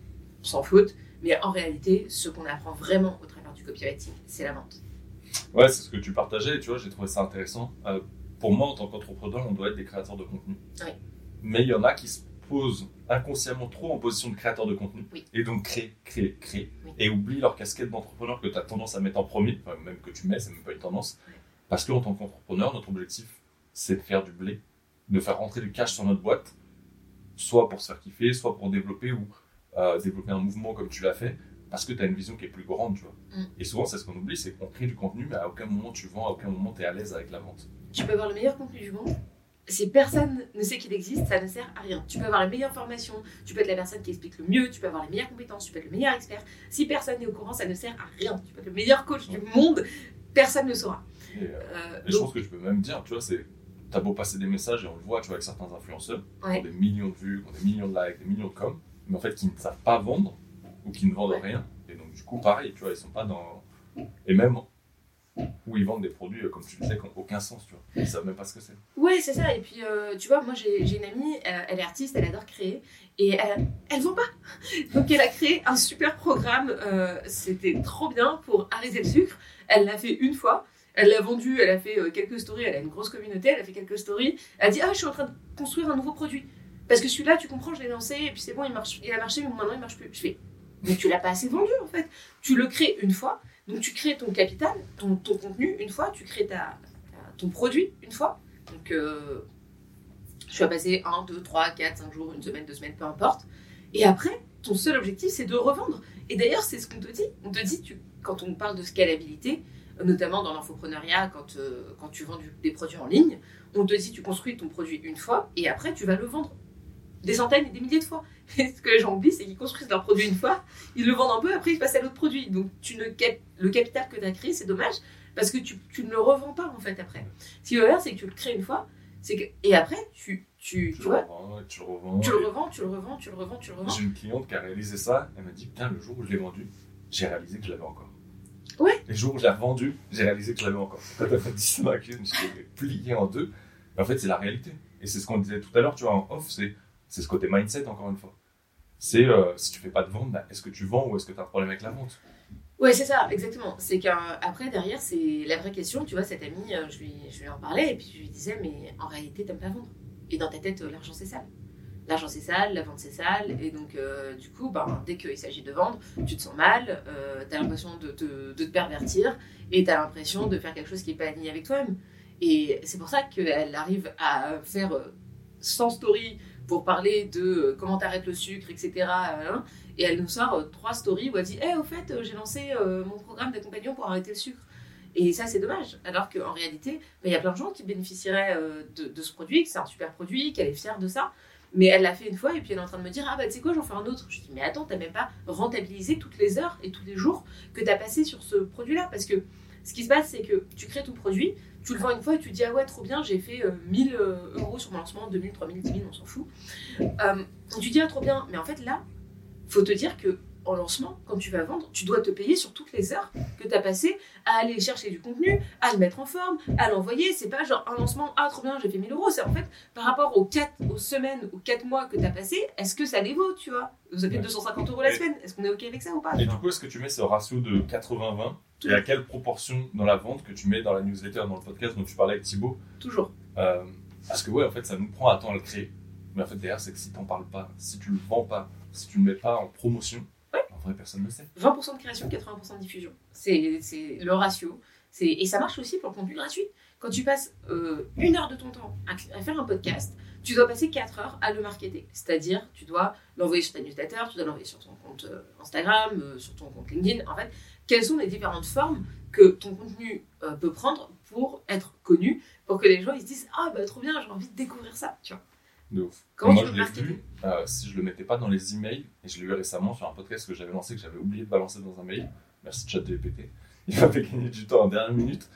sans faute. Mais en réalité, ce qu'on apprend vraiment au travers du copywriting, c'est la vente.
Ouais, c'est ce que tu partageais, tu vois, j'ai trouvé ça intéressant. Euh, pour moi, en tant qu'entrepreneur, on doit être des créateurs de contenu. Oui. Mais il y en a qui se inconsciemment trop en position de créateur de contenu et donc créer, créer, créer et oublient leur casquette d'entrepreneur que tu as tendance à mettre en premier, même que tu mets, c'est même pas une tendance. Parce qu'en tant qu'entrepreneur, notre objectif, c'est de faire du blé, de faire rentrer du cash sur notre boîte, soit pour se faire kiffer, soit pour développer ou euh, développer un mouvement comme tu l'as fait, parce que tu as une vision qui est plus grande, tu vois. Mm. Et souvent, c'est ce qu'on oublie, c'est qu'on crée du contenu, mais à aucun moment tu vends, à aucun moment tu es à l'aise avec la vente.
Tu peux avoir le meilleur contenu du monde, si personne ne sait qu'il existe, ça ne sert à rien. Tu peux avoir la meilleure formation, tu peux être la personne qui explique le mieux, tu peux avoir les meilleures compétences, tu peux être le meilleur expert. Si personne n'est au courant, ça ne sert à rien. Tu peux être le meilleur coach du monde, personne ne saura.
Et, euh, euh, je pense que tu peux même dire, tu vois, c'est t'as beau passer des messages et on le voit, tu vois, avec certains influenceurs, qui ont des millions de vues, qui ont des millions de likes, des millions de coms, mais en fait qui ne savent pas vendre ou qui ne vendent rien. Et donc du coup, pareil, tu vois, ils sont pas dans. Et même où ils vendent des produits, euh, comme tu disais, qui n'ont aucun sens, tu vois. Ils savent même pas ce que c'est.
Ouais, c'est ça. Et puis, euh, tu vois, moi, j'ai une amie, euh, elle est artiste, elle adore créer, et elle, elle vend pas. Donc, elle a créé un super programme, c'était trop bien pour arrêter le sucre. Elle l'a fait une fois. Elle l'a vendu, elle a fait quelques stories, elle a une grosse communauté, elle a fait quelques stories. Elle a dit Ah, je suis en train de construire un nouveau produit. Parce que celui-là, tu comprends, je l'ai lancé, et puis c'est bon, il, il a marché, mais maintenant il marche plus. Je fais Mais tu l'as pas assez vendu, en fait. Tu le crées une fois, donc tu crées ton capital, ton, contenu une fois, tu crées ta, ton produit une fois. Donc euh, tu vas passer 1, 2, 3, 4, 5 jours, une semaine, deux semaines, peu importe. Et après, ton seul objectif, c'est de revendre. Et d'ailleurs, c'est ce qu'on te dit. On te dit, quand on parle de scalabilité, notamment dans l'infopreneuriat, quand, euh, quand tu vends des produits en ligne, on te dit, tu construis ton produit une fois et après, tu vas le vendre des centaines et des milliers de fois. Et ce que les gens oublient, c'est qu'ils construisent leur produit une fois, ils le vendent un peu, après ils passent à l'autre produit. Donc tu ne, le capital que tu as créé, c'est dommage, parce que tu, tu, ne le revends pas en fait après. Ce qui va faire, c'est que tu le crées une fois, c'est que, et après, tu, tu,
tu, le revends, tu le revends.
Tu le revends, tu le revends, tu le revends, tu le revends.
J'ai une cliente qui a réalisé ça, elle m'a dit Putain, le jour où je l'ai vendu, j'ai réalisé que je l'avais encore.
Ouais.
Le jour où je l'ai revendu, j'ai réalisé que je l'avais encore. Quand elle m'a dit ça, ma cliente, je l'ai plié en deux. Mais en fait, c'est la réalité. Et c'est ce qu'on disait tout à l'heure, tu vois, en off, c'est ce côté mindset, encore une fois. C'est euh, si tu fais pas de vente, bah, est-ce que tu vends ou est-ce que tu as un problème avec la vente?
Ouais, c'est ça, exactement. C'est qu'après, derrière, c'est la vraie question. Tu vois, cette amie, euh, je lui, je lui en parlais et puis je lui disais, mais en réalité, t'aimes pas vendre. Et dans ta tête, euh, l'argent, c'est sale. L'argent, c'est sale, la vente, c'est sale. Et donc, du coup, ben, dès qu'il s'agit de vendre, tu te sens mal, euh, tu as l'impression de te, de te pervertir et tu as l'impression de faire quelque chose qui n'est pas aligné avec toi-même. Et c'est pour ça qu'elle arrive à faire 100 stories pour parler de comment t'arrêtes le sucre, etc. Hein. et elle nous sort trois stories où elle dit Eh, au fait, j'ai lancé mon programme d'accompagnement pour arrêter le sucre. Et ça, c'est dommage. Alors qu'en réalité, ben, il y a plein de gens qui bénéficieraient de, de, ce produit, que c'est un super produit, qu'elle est fière de ça. Mais elle l'a fait une fois et puis elle est en train de me dire Ah bah tu sais quoi, j'en fais un autre. Je dis Mais attends, t'as même pas rentabilisé toutes les heures et tous les jours que t'as passé sur ce produit-là. Parce que ce qui se passe, c'est que tu crées ton produit, tu le vends une fois et tu dis Ah ouais, trop bien, j'ai fait 1000 euh, euh, euros sur mon lancement, 2000, 3000, 10 000, on s'en fout. Euh, tu dis Ah trop bien, mais en fait là, faut te dire que en lancement, quand tu vas vendre, tu dois te payer sur toutes les heures que tu as passées à aller chercher du contenu, à le mettre en forme, à l'envoyer. C'est pas genre un lancement, ah trop bien, j'ai fait 1000 euros. C'est en fait par rapport aux 4 aux semaines, aux 4 mois que tu as passé, est-ce que ça les vaut, tu vois? Vous avez 250 euros la semaine. Est-ce qu'on est OK avec ça ou pas
Et du coup, est-ce que tu mets ce ratio de 80-20 et à quelle proportion dans la vente que tu mets dans la newsletter, dans le podcast dont tu parlais avec Thibaut
Toujours.
Euh, parce que ouais, en fait, ça nous prend un temps à le créer. Mais en fait, derrière, c'est que si t'en parles pas, si tu le vends pas, si tu le mets pas en promotion, personne ne le sait.
20% de création, 80% de diffusion. C'est le ratio. Et ça marche aussi pour le contenu gratuit. Quand tu passes euh, une heure de ton temps à, faire un podcast, tu dois passer 4 heures à le marketer. C'est-à-dire, tu dois l'envoyer sur ta newsletter, tu dois l'envoyer sur ton compte euh, Instagram, sur ton compte LinkedIn. En fait, quelles sont les différentes formes que ton contenu peut prendre pour être connu, pour que les gens ils se disent Ah, bah trop bien, j'ai envie de découvrir ça. Tu vois.
De ouf. Comment moi, je l'ai vu, euh, si je le mettais pas dans les emails, et je l'ai vu récemment sur un podcast que j'avais lancé, que j'avais oublié de balancer dans un mail, merci ChatGPT, il m'a fait gagner du temps en dernière minute.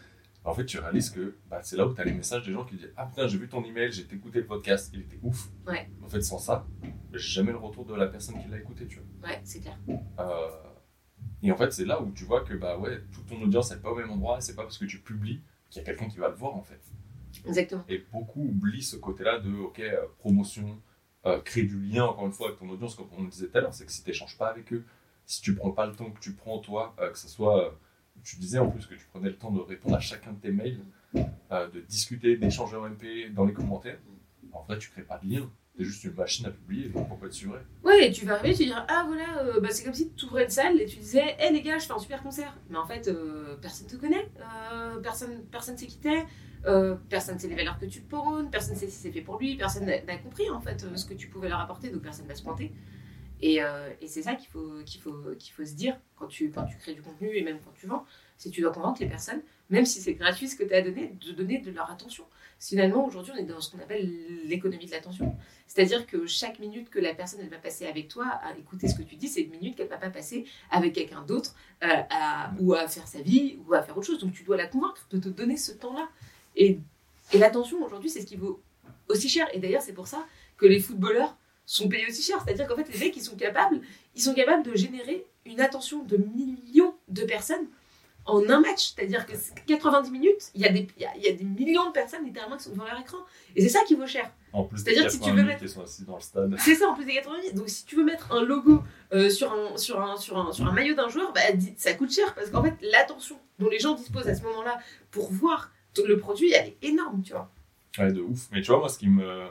En fait, tu réalises que bah, c'est là où tu as les messages des gens qui disent Ah putain, j'ai vu ton email, j'ai écouté le podcast, il était ouf.
Ouais.
En fait, sans ça, j'ai jamais le retour de la personne qui l'a écouté, tu
vois. Ouais, c'est clair.
Euh, et en fait, c'est là où tu vois que bah ouais, toute ton audience n'est pas au même endroit, c'est pas parce que tu publies qu'il y a quelqu'un qui va le voir en fait.
Exactement.
Et beaucoup oublient ce côté-là de ok, euh, promotion, euh, créer du lien encore une fois avec ton audience, comme on le disait tout à l'heure, c'est que si tu n'échanges pas avec eux, si tu prends pas le temps que tu prends toi, euh, que ce soit, tu disais en plus que tu prenais le temps de répondre à chacun de tes mails, de discuter, d'échanger en MP dans les commentaires, en vrai tu crées pas de lien. C'est juste une machine à publier, donc pourquoi être vrai
Ouais, et tu vas arriver, tu vas dire Ah voilà, bah, c'est comme si tu ouvrais une salle et tu disais Hé les gars, je fais un super concert. Mais en fait, personne te connaît, personne personne sait qui t'es, euh, personne ne sait les valeurs que tu prônes, personne ne sait si c'est fait pour lui, personne n'a compris en fait ce que tu pouvais leur apporter, donc personne ne va se pointer. Et, euh, et c'est ça qu'il faut, qu'il faut, qu'il faut se dire quand tu, quand tu crées du contenu et même quand tu vends, c'est que tu dois convaincre les personnes, même si c'est gratuit ce que tu as donné, de donner de leur attention. Finalement, aujourd'hui, on est dans ce qu'on appelle l'économie de l'attention. C'est-à-dire que chaque minute que la personne elle va passer avec toi à écouter ce que tu dis, c'est une minute qu'elle ne va pas passer avec quelqu'un d'autre euh, ou à faire sa vie ou à faire autre chose. Donc tu dois la convaincre de te donner ce temps-là. Et, et l'attention aujourd'hui, c'est ce qui vaut aussi cher. Et d'ailleurs, c'est pour ça que les footballeurs sont payés aussi cher. C'est-à-dire qu'en fait, les mecs, ils sont capables, ils sont capables de générer une attention de millions de personnes en un match. C'est-à-dire que 90 minutes, il y, a des, il, y a, des millions de personnes littéralement qui sont devant leur écran. Et c'est ça qui vaut cher.
En plus C'est-à-dire que si tu veux mettre... sont assis dans le stade.
C'est ça, en plus des 90 Donc si tu veux mettre un logo euh, sur, un, sur, un, sur, un, sur un maillot d'un joueur, bah, ça coûte cher. Parce qu'en fait, l'attention dont les gens disposent à ce moment-là pour voir le produit, elle est énorme, tu vois.
Ouais, de ouf. Mais tu vois, moi, ce qui me,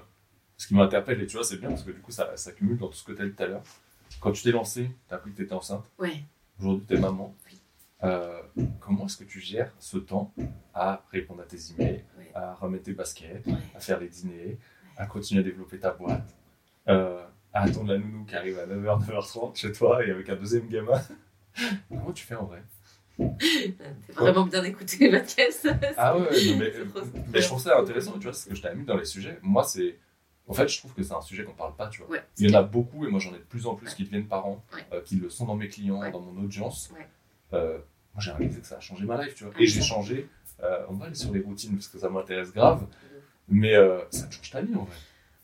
ce qui m'interpelle, et tu vois, c'est bien parce que du coup, ça s'accumule dans tout ce que tu as dit tout à l'heure. Quand tu t'es lancé, tu as appris que tu étais enceinte.
Ouais.
Aujourd'hui, tu es maman. Euh, comment est-ce que tu gères ce temps à répondre à tes emails, à remettre tes baskets, à faire les dîners, à continuer à développer ta boîte, euh, à attendre la nounou qui arrive à 9h, 9h30 chez toi et avec un deuxième gamin? Comment tu fais en vrai?
T'es vraiment bien écouté, Mathias.
Ah ouais, mais, mais, je trouve ça intéressant, tu vois, ce que je t'ai mis dans les sujets. Moi, c'est En fait, je trouve que c'est un sujet qu'on parle pas, tu vois. Il y en a beaucoup, et moi j'en ai de plus en plus qui deviennent parents, euh, qui le sont dans mes clients, dans mon audience. Euh, moi j'ai réalisé que ça a changé ma life, tu vois. Et j'ai changé. Euh, on va aller sur les routines parce que ça m'intéresse grave. Mais ça change ta vie en vrai.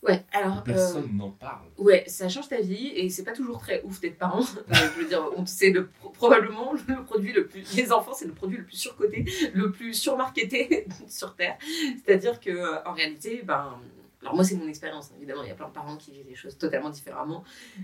Ouais, alors.
Personne n'en parle.
Ouais, ça change ta vie et c'est pas toujours très ouf d'être parent. je veux dire, c'est probablement le produit le plus. Les enfants, c'est le produit le plus surcoté, le plus surmarketé sur Terre. C'est-à-dire que en réalité, ben alors moi, c'est mon expérience, hein. évidemment, il y a plein de parents qui vivent les choses totalement différemment.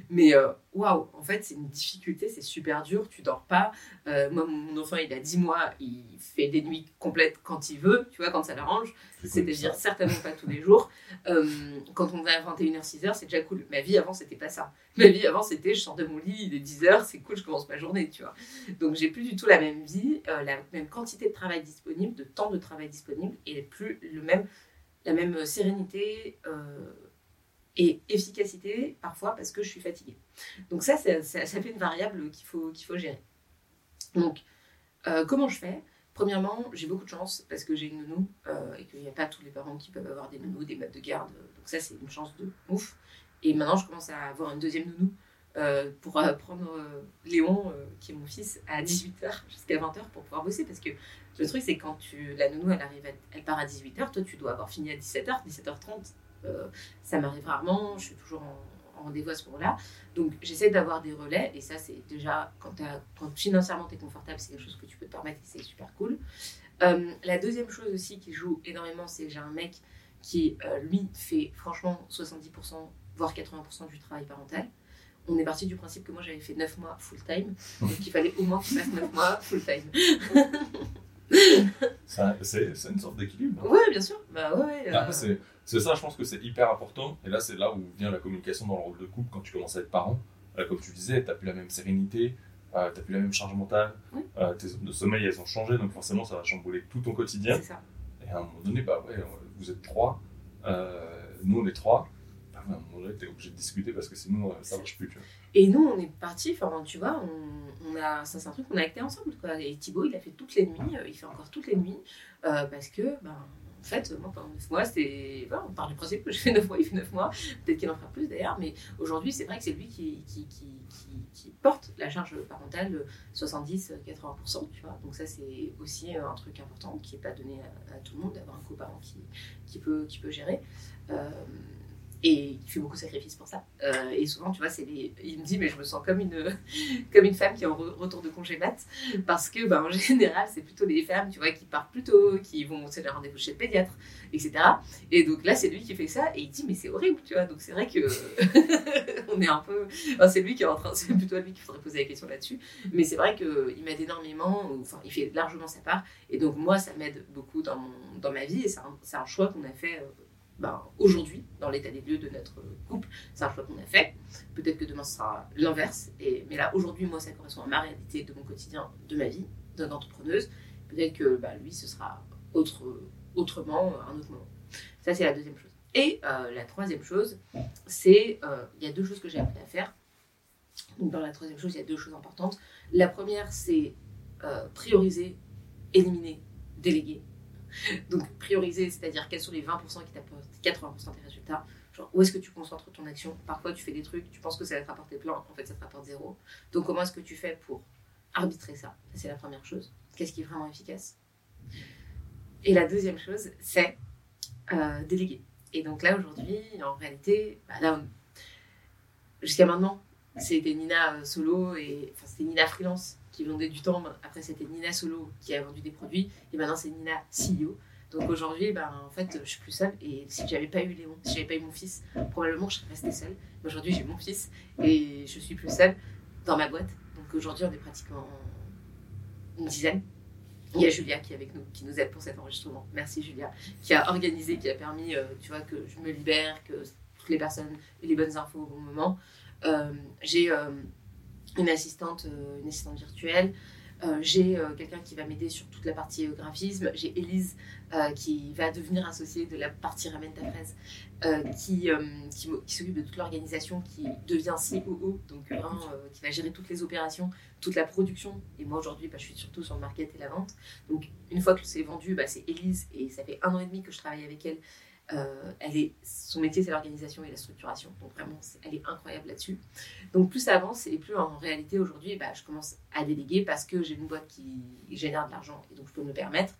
Mais euh, waouh, en fait, c'est une difficulté, c'est super dur, tu dors pas. Euh, moi, mon enfant, il a 10 mois, il fait des nuits complètes quand il veut, tu vois, quand ça l'arrange. C'est-à-dire certainement pas tous les jours. Euh, quand on va à 21h, 6h, c'est déjà cool. Ma vie avant, c'était pas ça. Ma vie avant, c'était je sors de mon lit, il est 10h, c'est cool, je commence ma journée, tu vois. Donc j'ai plus du tout la même vie, la même quantité de travail disponible, de temps de travail disponible, et plus le même la même sérénité euh, et efficacité parfois parce que je suis fatiguée. Donc ça, ça, fait une variable qu'il faut, gérer. Donc, euh, comment je fais? Premièrement, j'ai beaucoup de chance parce que j'ai une nounou euh, et qu'il n'y a pas tous les parents qui peuvent avoir des nounous, des maîtres de garde. Donc ça, c'est une chance de ouf. Et maintenant, je commence à avoir une deuxième nounou pour prendre Léon, qui est mon fils, à 18h jusqu'à 20h pour pouvoir bosser parce que le truc, c'est quand tu, la nounou, elle arrive, elle, part à 18h, toi, tu dois avoir fini à 17h, 17h30. Euh, ça m'arrive rarement, je suis toujours en, rendez-vous à ce moment-là. Donc, j'essaie d'avoir des relais, et ça, c'est déjà, quand, quand financièrement, tu es confortable, c'est quelque chose que tu peux te permettre, et c'est super cool. Euh, la deuxième chose aussi qui joue énormément, c'est que j'ai un mec qui, euh, lui, fait franchement 70%, voire 80% du travail parental on est parti du principe que moi j'avais fait 9 mois full time, donc il fallait au moins qu'il fasse 9 mois full time.
c'est une sorte d'équilibre.
Oui, bien sûr. Bah, ouais,
euh. C'est ça, je pense que c'est hyper important. Et là, c'est là où vient la communication dans le rôle de couple quand tu commences à être parent. comme tu disais, tu n'as plus la même sérénité, euh, tu n'as plus la même charge mentale, euh, tes zones de sommeil, elles ont changé, donc forcément, ça va chambouler tout ton quotidien. Ça. Et à un moment donné, bah ouais, vous êtes trois, nous on est trois à un moment donné, obligé de discuter parce que sinon, euh, ça marche plus.
Et nous, on est enfin, tu vois, on, a, ça c'est un truc qu'on a acté ensemble. Quoi. Et Thibaut, il a fait toutes les nuits, euh, il fait encore toutes les nuits, euh, parce que, ben, en fait, moi, pendant 9 mois, c'est. on part du principe que je fais 9 mois, il fait 9 mois. Peut-être qu'il en fera plus d'ailleurs, mais aujourd'hui, c'est vrai que c'est lui qui, qui, qui, porte la charge parentale 70-80%, tu vois. Donc, ça, c'est aussi un truc important qui n'est pas donné à, tout le monde d'avoir un coparent qui, qui, peut, qui peut gérer. Et il fait beaucoup de sacrifices pour ça. Euh, et souvent, tu vois, c'est il me dit, mais je me sens comme une, comme une femme qui est en retour de congé mat, parce que, ben, en général, c'est plutôt les femmes, tu vois, qui partent plus tôt, qui vont se les rendez-vous chez le pédiatre, etc. Et donc là, c'est lui qui fait ça, et il dit, mais c'est horrible, tu vois. Donc c'est vrai que on est un peu, c'est lui qui est en train, c'est plutôt lui qu'il faudrait poser la question là-dessus. Mais c'est vrai qu'il m'aide énormément, enfin, il fait largement sa part, et donc moi, ça m'aide beaucoup dans, mon, dans ma vie, et c'est un, un, choix qu'on a fait. Euh, ben, aujourd'hui, dans l'état des lieux de notre couple, c'est un choix qu'on a fait. Peut-être que demain ce sera l'inverse. Mais là, aujourd'hui, moi, ça correspond à ma réalité de mon quotidien, de ma vie d'entrepreneuse. Peut-être que bah, lui, ce sera autre, autrement, un autre moment. Ça, c'est la deuxième chose. Et euh, la troisième chose, c'est euh, il y a deux choses que j'ai appris à faire. Donc, dans la troisième chose, il y a deux choses importantes. La première, c'est euh, prioriser, éliminer, déléguer. Donc prioriser, c'est-à-dire quels sont les 20% qui t'apportent 80% des résultats. Genre, où est-ce que tu concentres ton action? Parfois, tu fais des trucs, tu penses que ça va te rapporter plein, en fait, ça te rapporte zéro. Donc, comment est-ce que tu fais pour arbitrer ça? C'est la première chose. Qu'est-ce qui est vraiment efficace? Et la deuxième chose, c'est euh, déléguer. Et donc là, aujourd'hui, en réalité, bah jusqu'à maintenant, c'était Nina euh, solo et c'était Nina freelance qui vendait du temps. Après, c'était Nina Solo qui a vendu des produits. Et maintenant, c'est Nina CEO. Donc aujourd'hui, ben, en fait, je suis plus seule. Et si j'avais pas eu Léon, si j'avais pas eu mon fils, probablement je serais restée seule. Mais aujourd'hui, j'ai mon fils et je suis plus seule dans ma boîte. Donc aujourd'hui, on est pratiquement une dizaine. Il y a Julia qui est avec nous, qui nous aide pour cet enregistrement. Merci Julia, qui a organisé, qui a permis, euh, tu vois, que je me libère, que toutes les personnes aient les bonnes infos au bon moment. Euh, j'ai euh, une assistante, euh, une assistante virtuelle. Euh, j'ai euh, quelqu'un qui va m'aider sur toute la partie graphisme. J'ai Elise qui va devenir associée de la partie Ramène ta fraise, qui, qui, s'occupe de toute l'organisation, qui devient COO, donc qui va gérer toutes les opérations, toute la production. Et moi aujourd'hui, bah, je suis surtout sur le market et la vente. Donc une fois que c'est vendu, bah, c'est Elise et ça fait un an et demi que je travaille avec elle elle est, son métier, c'est l'organisation et la structuration. Donc vraiment, elle est incroyable là-dessus. Donc plus ça avance et plus en réalité, aujourd'hui, bah, je commence à déléguer parce que j'ai une boîte qui génère de l'argent et donc je peux me permettre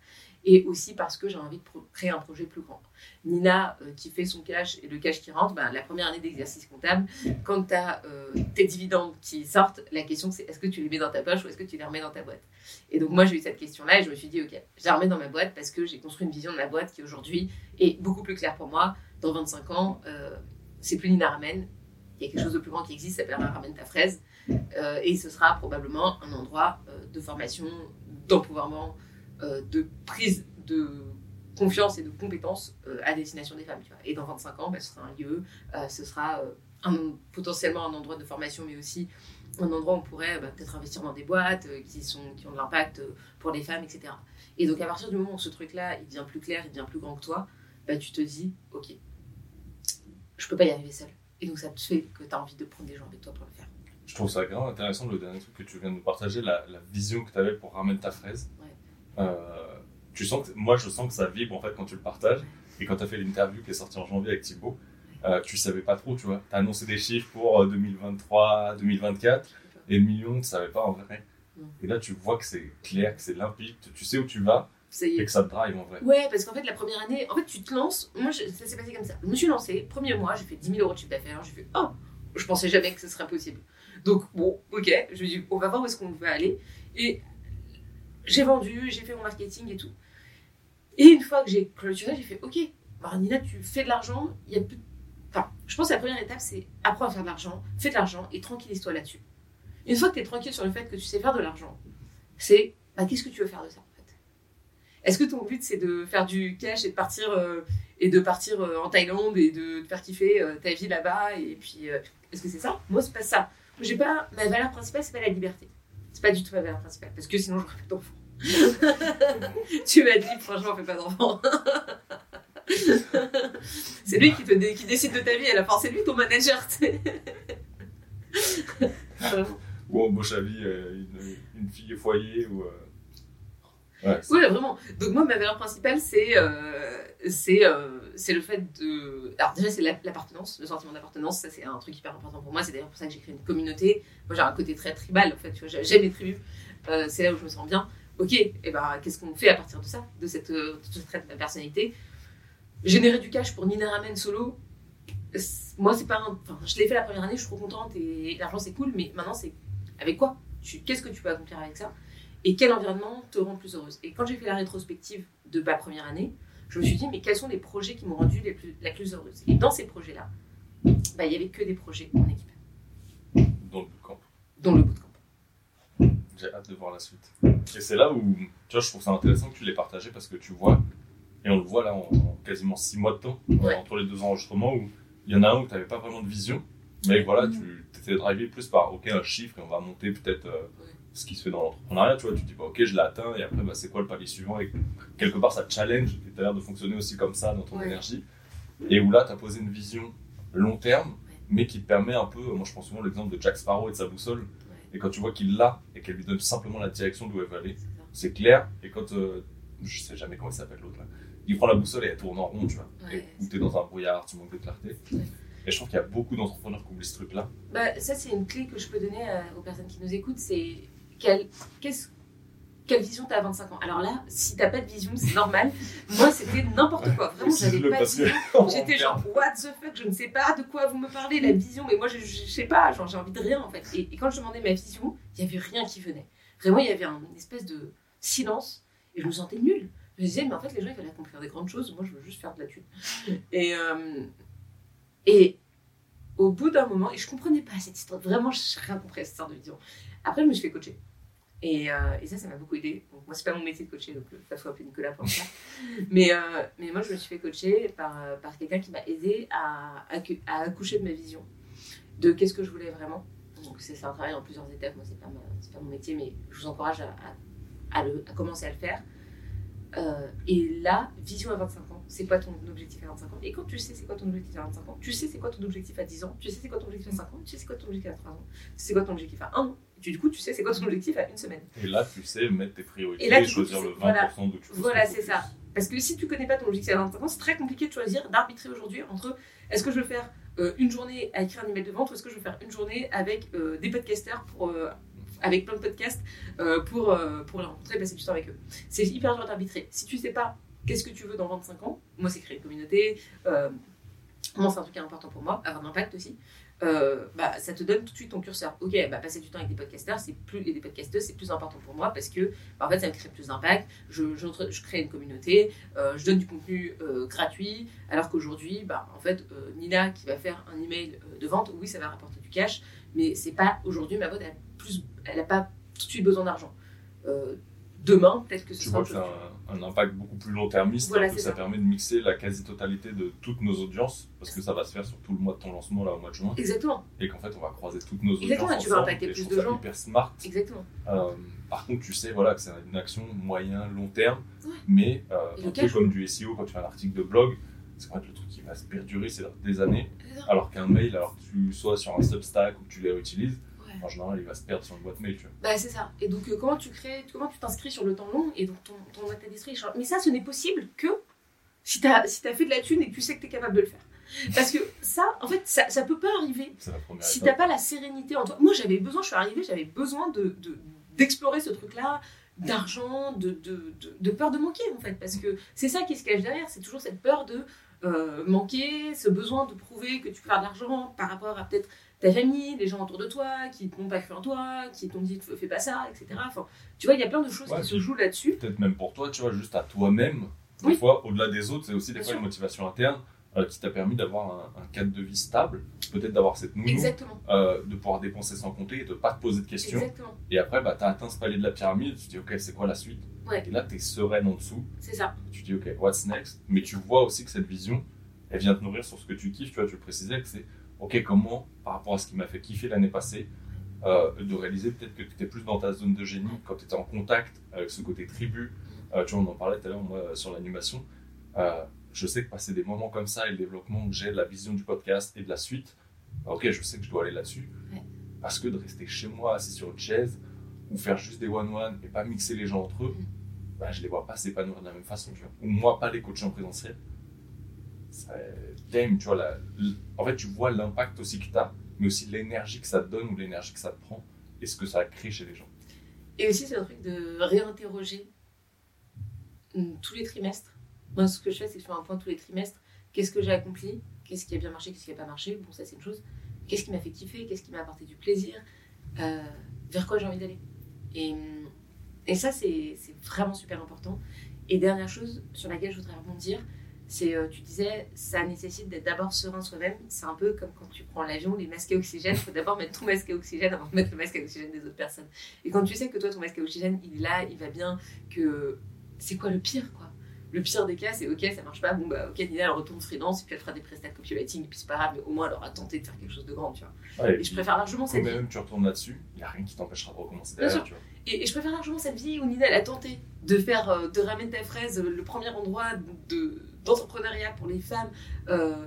et aussi parce que j'ai envie de créer un projet plus grand. Nina, euh, qui fait son cash et le cash qui rentre, ben, la première année d'exercice comptable, quand tu as euh, tes dividendes qui sortent, la question c'est est-ce que tu les mets dans ta poche ou est-ce que tu les remets dans ta boîte? Et donc moi j'ai eu cette question-là et je me suis dit ok, je les remets dans ma boîte parce que j'ai construit une vision de ma boîte qui aujourd'hui est beaucoup plus claire pour moi. Dans 25 ans, euh, c'est plus Nina Ramène, il y a quelque chose de plus grand qui existe, ça s'appelle Ramène ta fraise. et ce sera probablement un endroit de formation, d'empouvoirment, euh, de prise de confiance et de compétences euh, à destination des femmes. Et dans 25 ans, bah, ce sera un lieu, euh, ce sera potentiellement un endroit de formation, mais aussi un endroit où on pourrait bah, peut-être investir dans des boîtes qui, sont, qui ont de l'impact pour les femmes, etc. Et donc à partir du moment où ce truc-là, il devient plus clair, il devient plus grand que toi, bah, tu te dis, ok, je peux pas y arriver seule. Et donc ça te fait que tu as envie de prendre des gens avec toi pour le faire.
Je trouve ça vraiment intéressant le dernier truc que tu viens de nous partager, la vision que tu avais pour ramener ta fraise. Euh, tu sens que, moi, je sens que ça vibre en fait quand tu le partages. Et quand tu as fait l'interview qui est sortie en janvier avec Thibaut, euh, tu savais pas trop, tu vois. Tu as annoncé des chiffres pour 2023, euh, 2024, et le million, tu savais pas en vrai. Et là, tu vois que c'est clair, que c'est limpide, tu sais où tu vas, et que ça te drive en vrai.
Ouais, parce qu'en fait, la première année, en fait, tu te lances. Moi, ça s'est passé comme ça. Je me suis lancé, premier mois, j'ai fait 10 000 euros de chiffre d'affaires. J'ai fait, oh, je pensais jamais que ce serait possible. Donc, bon, ok, je me dis, on va voir où est-ce qu'on veut aller. Et j'ai vendu, j'ai fait mon marketing et tout. Et une fois que j'ai clôturé, j'ai fait Ok, bah, Nina, tu fais de l'argent, il y a. Enfin, je pense que la première étape, c'est apprendre à faire de l'argent, fais de l'argent et tranquillise-toi là-dessus. Une fois que tu es tranquille sur le fait que tu sais faire de l'argent, c'est bah, qu'est-ce que tu veux faire de ça en fait? Est-ce que ton but c'est de faire du cash et de partir, euh, et de partir euh, en Thaïlande et de te faire kiffer euh, ta vie là-bas Et puis, est-ce que c'est ça? Moi, c'est pas ça. J'ai pas, ma valeur principale, c'est pas la liberté. C'est pas du tout ma valeur principale. Parce que sinon, j'aurais pas d'enfant. tu m'as dit, franchement, fais pas d'enfant. c'est lui qui, te qui décide de ta vie la fin. C'est lui ton manager.
ou embauche à vie euh, une, fille au foyer. Ou, euh,
Ouais, vraiment. Donc, moi, ma valeur principale, c'est euh, c'est c'est le fait de. Alors, déjà, c'est l'appartenance, le sentiment d'appartenance. Ça, c'est un truc hyper important pour moi. C'est d'ailleurs pour ça que j'ai créé une communauté. Moi, j'ai un côté très tribal, en fait. J'aime les tribus. c'est là où je me sens bien ok, et eh ben, qu'est-ce qu'on fait à partir de ça, de cette, euh, de trait de ma personnalité? Générer du cash pour Nina Ramen solo, moi, c'est pas enfin, je l'ai fait la première année, je suis trop contente et l'argent c'est cool, mais maintenant, c'est avec quoi? Qu'est-ce que tu peux accomplir avec ça? Et quel environnement te rend plus heureuse? Et quand j'ai fait la rétrospective de ma première année, je me suis dit, mais quels sont les projets qui m'ont rendu les plus, la plus heureuse? Et dans ces projets-là, bah, il n'y avait que des projets en équipe.
Dans le bootcamp.
Dans le bootcamp.
J'ai hâte de voir la suite. Et c'est là où, tu vois, je trouve ça intéressant que tu l'aies partagé parce que tu vois, et on le voit là en, quasiment six mois de temps, entre les deux enregistrements, où il y en a un où tu n'avais pas vraiment de vision, mais voilà, tu étais drivé plus par, ok, un chiffre, et on va monter peut-être euh, ce qui se fait dans l'entrepreneuriat, tu vois, tu te dis, bah, ok, je l'ai atteint, et après, bah, c'est quoi le palier suivant, et quelque part, ça challenge, et tu as l'air de fonctionner aussi comme ça dans ton énergie, et où là, tu as posé une vision long terme, mais qui te permet un peu, moi je prends souvent l'exemple de Jack Sparrow et de sa boussole, et quand tu vois qu'il l'a et qu'elle lui donne simplement la direction d'où elle va aller, c'est clair. Et quand, euh, je sais jamais comment il s'appelle l'autre il prend la boussole et elle tourne en rond, tu vois. et, ou t'es dans un brouillard, tu manques de clarté. Et je trouve qu'il y a beaucoup d'entrepreneurs qui oublient ce truc-là.
Bah, ça, c'est une clé que je peux donner euh, aux personnes qui nous écoutent. C'est qu'est-ce quelle vision t'as à 25 ans? Alors là, si t'as pas de vision, c'est normal. Moi, c'était n'importe quoi. Vraiment, j'avais pas de vision. J'étais genre, what the fuck, je ne sais pas de quoi vous me parlez, la vision, mais moi, je, je, sais pas, genre, j'ai envie de rien en fait. Et, quand je demandais ma vision, il y avait rien qui venait. Vraiment, il y avait une espèce de silence et je me sentais nulle. Je me disais, mais en fait, les gens, ils veulent accomplir des grandes choses, moi, je veux juste faire de la thune. Et, euh, et au bout d'un moment, et je comprenais pas cette histoire, vraiment, je n'ai rien compris à cette histoire de vision. Après, je me suis fait coacher. Et, euh, et, ça, ça m'a beaucoup aidé. Donc, moi, c'est pas mon métier de coacher, donc il faut appeler Nicolas pour ça. mais, euh, mais moi, je me suis fait coacher par, euh, par quelqu'un qui m'a aidé à, à, accoucher de ma vision, de qu'est-ce que je voulais vraiment. Donc, c'est un travail en plusieurs étapes. Moi, c'est pas, pas mon métier, mais je vous encourage à, à, le, à commencer à le faire. et là, vision à 25 ans, c'est quoi ton objectif à 25 ans? Et quand tu sais c'est quoi ton objectif à 25 ans, tu sais c'est quoi ton objectif à 10 ans, tu sais c'est quoi ton objectif à 5 ans, tu sais c'est quoi ton objectif à 3 ans, tu sais c'est quoi ton objectif à 1 an. Et du coup, tu sais c'est quoi ton objectif à une semaine.
Et là, tu sais mettre tes priorités et, là, choisir le 20% voilà, de tu
Voilà, c'est ça. Parce que si tu connais pas ton objectif à 25 ans, c'est très compliqué de choisir, d'arbitrer aujourd'hui entre est-ce que je veux faire euh, une journée à écrire un email de vente ou est-ce que je veux faire une journée avec euh, des podcasters pour euh, avec plein de podcasts pour, pour les rencontrer et passer du temps avec eux. C'est hyper dur d'arbitrer. Si tu sais pas qu'est-ce que tu veux dans 25 ans, moi c'est créer une communauté, moi c'est un truc qui est important pour moi, avoir un impact aussi. Euh, bah, ça te donne tout de suite ton curseur. Ok, bah, passer du temps avec des podcasteurs plus, et des podcasteuses, c'est plus important pour moi parce que bah, en fait, ça me crée plus d'impact. Je, je, crée une communauté, euh, je donne du contenu euh, gratuit. Alors qu'aujourd'hui, bah, en fait, Nina qui va faire un email de vente, oui, ça va rapporter du cash, mais c'est pas aujourd'hui ma boîte, elle n'a pas tout de suite besoin d'argent demain, peut-être que ce
tu vois que c'est un, impact beaucoup plus long-termiste, voilà, que ça, permet de mixer la quasi-totalité de toutes nos audiences, parce que ça va se faire sur tout le mois de ton lancement, là, au mois de juin.
Exactement.
Et qu'en fait, on va croiser toutes nos audiences
Exactement, tu vas impacter plus de gens.
hyper smart.
Exactement.
Euh, par contre, tu sais voilà, que c'est une action moyen, long terme, mais euh, un peu comme du SEO, quand tu fais un article de blog, c'est pas le truc qui va se perdurer, c'est des années, alors qu'un mail, alors que tu sois sur un Substack ou que tu les réutilises, en général, il va se perdre sur une boîte mail. Tu vois.
Bah, c'est ça. Et donc, euh, comment tu crées, comment tu t'inscris sur le temps long et donc ton, ton état d'esprit Mais ça, ce n'est possible que si tu as, si as fait de la thune et que tu sais que tu es capable de le faire. Parce que ça, en fait, ça, ça peut pas arriver si t'as pas la sérénité en toi. Moi, j'avais besoin, je suis arrivée, j'avais besoin de, d'explorer ce truc-là, d'argent, de, de, de, peur de manquer, en fait. Parce que c'est ça qui se cache derrière, c'est toujours cette peur de euh, manquer, ce besoin de prouver que tu peux faire de l'argent par rapport à peut-être ta famille, les gens autour de toi, qui n'ont pas cru en toi, qui t'ont dit fais pas ça, etc. Enfin, tu vois, il y a plein de choses qui se jouent là-dessus.
Peut-être même pour toi, tu vois, juste à toi-même. Des fois, au-delà des autres, c'est aussi des fois une motivation interne euh, qui t'a permis d'avoir un, cadre de vie stable, peut-être d'avoir cette nounou, euh, de pouvoir dépenser sans compter et de pas te poser de questions.
Exactement.
Et après, bah, tu as atteint ce palier de la pyramide, tu te dis, ok, c'est quoi la suite? Et là, tu es sereine en dessous.
C'est ça.
Tu te dis, ok, what's next? Mais tu vois aussi que cette vision, elle vient te nourrir sur ce que tu kiffes, tu vois, tu le précisais, que c'est ok, comment, par rapport à ce qui m'a fait kiffer l'année passée, euh, de réaliser peut-être que tu étais plus dans ta zone de génie quand tu étais en contact avec ce côté tribu. Euh, tu vois, on en parlait tout à l'heure, moi, sur l'animation. Euh, je sais que passer des moments comme ça et le développement que j'ai de la vision du podcast et de la suite, bah, ok, je sais que je dois aller là-dessus. Parce que de rester chez moi assis sur une chaise ou faire juste des one-one et pas mixer les gens entre eux, mm. bah, je les vois pas s'épanouir de la même façon. Tu vois. Ou moi, pas les coachs en présentiel tu vois, la, en fait, tu vois l'impact aussi que tu as, mais aussi l'énergie que ça te donne ou l'énergie que ça te prend et ce que ça crée chez les gens.
Et aussi, c'est un truc de réinterroger hum, tous les trimestres. Moi, ce que je fais, c'est que je fais un point tous les trimestres. Qu'est-ce que j'ai accompli? Qu'est-ce qui a bien marché? Qu'est-ce qui n'a pas marché? Bon, ça, c'est une chose. Qu'est-ce qui m'a fait kiffer? Qu'est-ce qui m'a apporté du plaisir? Euh, Vers quoi j'ai envie d'aller? Et, hum, et ça, c'est vraiment super important. Et dernière chose sur laquelle je voudrais rebondir, c'est, euh, tu disais, ça nécessite d'être d'abord serein soi-même. C'est un peu comme quand tu prends l'avion, les masques à oxygène, il faut d'abord mettre ton masque à oxygène avant de mettre le masque à oxygène des autres personnes. Et quand tu sais que toi, ton masque à oxygène, il est là, il va bien, que c'est quoi le pire, quoi? Le pire des cas, c'est ok, ça marche pas, bon bah ok, Nina elle retourne freelance, et puis elle fera des prestats de copywriting, et puis c'est pas grave, mais au moins elle aura tenté de faire quelque chose de grand, tu vois. et, je préfère largement cette
vie. même tu retournes là-dessus, il n'y a rien qui t'empêchera de recommencer derrière, tu vois.
Et, je préfère largement cette vie où Nina elle a tenté de faire, euh, de ramener ta fraise, le premier endroit de d'entrepreneuriat pour les femmes euh,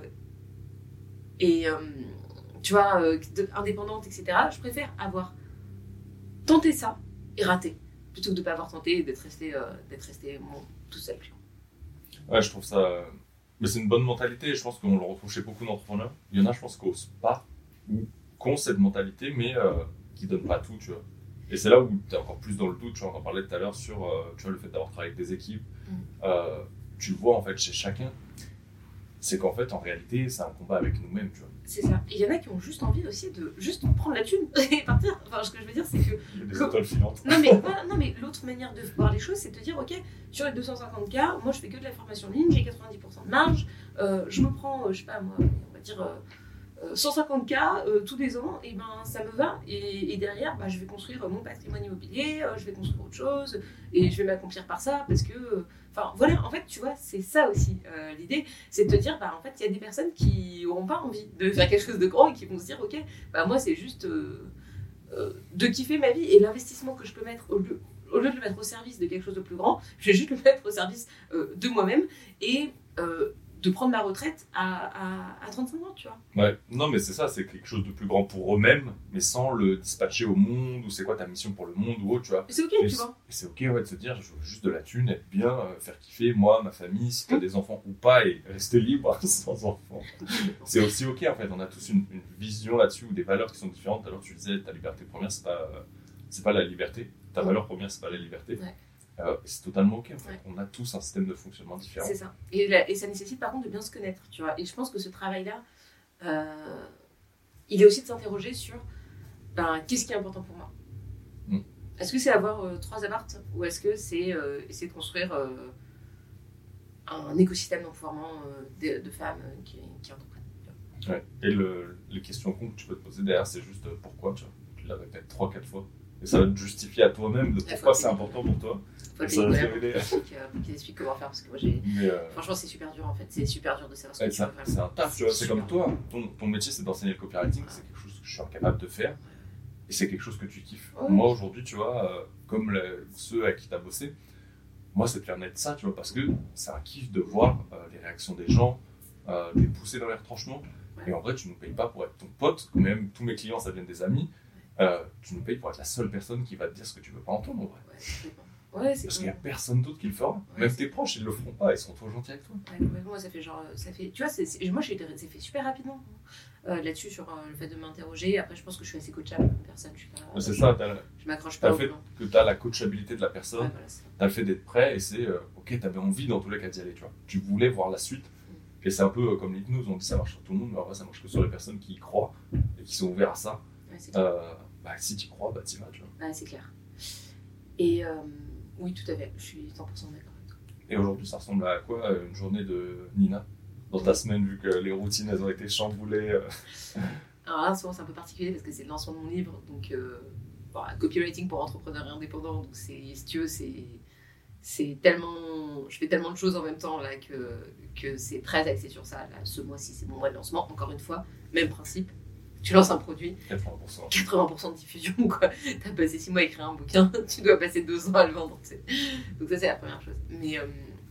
et euh, tu vois, euh, indépendante, etc. Je préfère avoir tenté ça et raté plutôt que de ne pas avoir tenté et d'être resté, d'être resté tout seul.
Ouais, je trouve ça. Mais c'est une bonne mentalité et je pense qu'on le retrouve chez beaucoup d'entrepreneurs. Il y en a, je pense, qui n'osent pas ou qui ont cette mentalité, mais qui ne donnent pas tout, tu vois. Et c'est là où tu es encore plus dans le doute, tu vois, on en parlait tout à l'heure sur tu vois, le fait d'avoir travaillé avec des équipes. Mm tu le vois en fait chez chacun, c'est qu'en fait en réalité c'est un combat avec nous-mêmes, tu vois.
C'est ça. Et il y en a qui ont juste envie aussi de juste prendre la thune et partir. Enfin, ce que je veux dire, c'est que.
Il y a des étoiles filantes.
Non, mais, non, mais l'autre manière de voir les choses, c'est de dire ok, sur les 250K, moi je fais que de la formation en ligne, j'ai 90% de marge, euh, je me prends, euh, je sais pas moi, on va dire. Euh, 150K euh, tous les ans, et ben ça me va. Et, derrière, bah, je vais construire mon patrimoine immobilier, euh, je vais construire autre chose, et je vais m'accomplir par ça parce que. Euh, enfin voilà, en fait, tu vois, c'est ça aussi l'idée, c'est de te dire, bah en fait, il y a des personnes qui n'auront pas envie de faire quelque chose de grand et qui vont se dire, ok, bah moi c'est juste de kiffer ma vie et l'investissement que je peux mettre au lieu, au lieu de le mettre au service de quelque chose de plus grand, je vais juste le mettre au service de moi-même et euh, de prendre ma retraite à, à, 35 ans, tu vois.
Ouais, non, mais c'est ça, c'est quelque chose de plus grand pour eux-mêmes, mais sans le dispatcher au monde, ou c'est quoi ta mission pour le monde, ou autre, tu vois.
c'est ok, tu vois.
c'est ok, ouais, de se dire, je veux juste de la thune, être bien, euh, faire kiffer, moi, ma famille, si t'as mmh. des enfants ou pas, et rester libre sans enfants. c'est aussi ok, en fait, on a tous une, vision là-dessus, ou des valeurs qui sont différentes. Alors, tu disais, ta liberté première, c'est pas, c'est pas la liberté, ta mmh. valeur première, c'est pas la liberté. Ouais. Euh, c'est totalement ok. En fait. On a tous un système de fonctionnement différent.
C'est ça. Et, et, ça nécessite par contre de bien se connaître, tu vois. Et je pense que ce travail-là, euh, il est aussi de s'interroger sur ben, qu'est-ce qui est important pour moi? Hmm. Est-ce que c'est avoir euh, trois appartes ou est-ce que c'est essayer de construire un écosystème d'empouvoirment de, de, femmes qui, qui entreprennent
ouais. Et le, les questions que tu peux te poser derrière, c'est juste pourquoi, tu vois? Tu la répètes trois, quatre fois. Et ça va te justifier à toi-même de pourquoi c'est important pour toi.
Faut ça va te Qu'il explique comment faire parce que moi j'ai. Euh, Franchement, c'est super dur en fait. C'est super dur de savoir ce que tu
veux C'est un taf, tu vois. C'est comme toi. Ton, ton métier, c'est d'enseigner le copywriting. C'est quelque chose que je suis incapable de faire. Et c'est quelque chose que tu kiffes. Moi, aujourd'hui, tu vois, euh, comme ceux à qui tu as bossé, moi, c'est de permettre ça, tu vois, parce que c'est un kiff de voir euh, les réactions des gens, les pousser dans les retranchements. Et en vrai, tu ne nous payes pas pour être ton pote. Même tous mes clients, ça vient des amis. Euh, tu nous payes pour être la seule personne qui va te dire ce que tu veux pas entendre.
Ouais, Parce
qu'il n'y a personne d'autre qui le fera. Même tes proches, ils le feront pas, ils sont trop gentils avec toi.
moi, ça fait genre. Ça fait, tu vois, moi, j'ai été fait super rapidement euh, là-dessus, sur euh, le fait de m'interroger. Après, je pense que je suis assez coachable comme personne.
C'est ça,
je m'accroche pas.
As fait que tu as la coachabilité de la personne, tu as le fait d'être prêt et c'est ok, tu avais envie dans tous les cas d'y aller. Tu, vois. tu voulais voir la suite. Mm. Et c'est un peu comme l'hypnose, on dit ça marche sur tout le monde, mais vrai, ça marche que sur les personnes qui y croient et qui sont ouvertes à ça bah, si tu crois, bah, tu vas, tu vois.
c'est clair. Et euh, oui, tout à fait, je suis 100% d'accord avec toi.
Et aujourd'hui, ça ressemble à quoi euh, une journée de Nina? Dans ta semaine, vu que les routines, elles ont été chamboulées euh
Alors là, souvent, c'est un peu particulier parce que c'est le lancement de mon livre, donc copywriting pour entrepreneurs et indépendants. Donc, si tu veux, c'est c'est tellement je fais tellement de choses en même temps là que, que c'est très axé sur ça là, ce mois-ci c'est mon mois de lancement encore une fois même principe tu lances un produit, 80%, 80 de diffusion, quoi. T'as passé 6 mois à écrire un bouquin, tu dois passer 2 ans à le vendre, Donc ça, c'est la première chose. Mais, euh,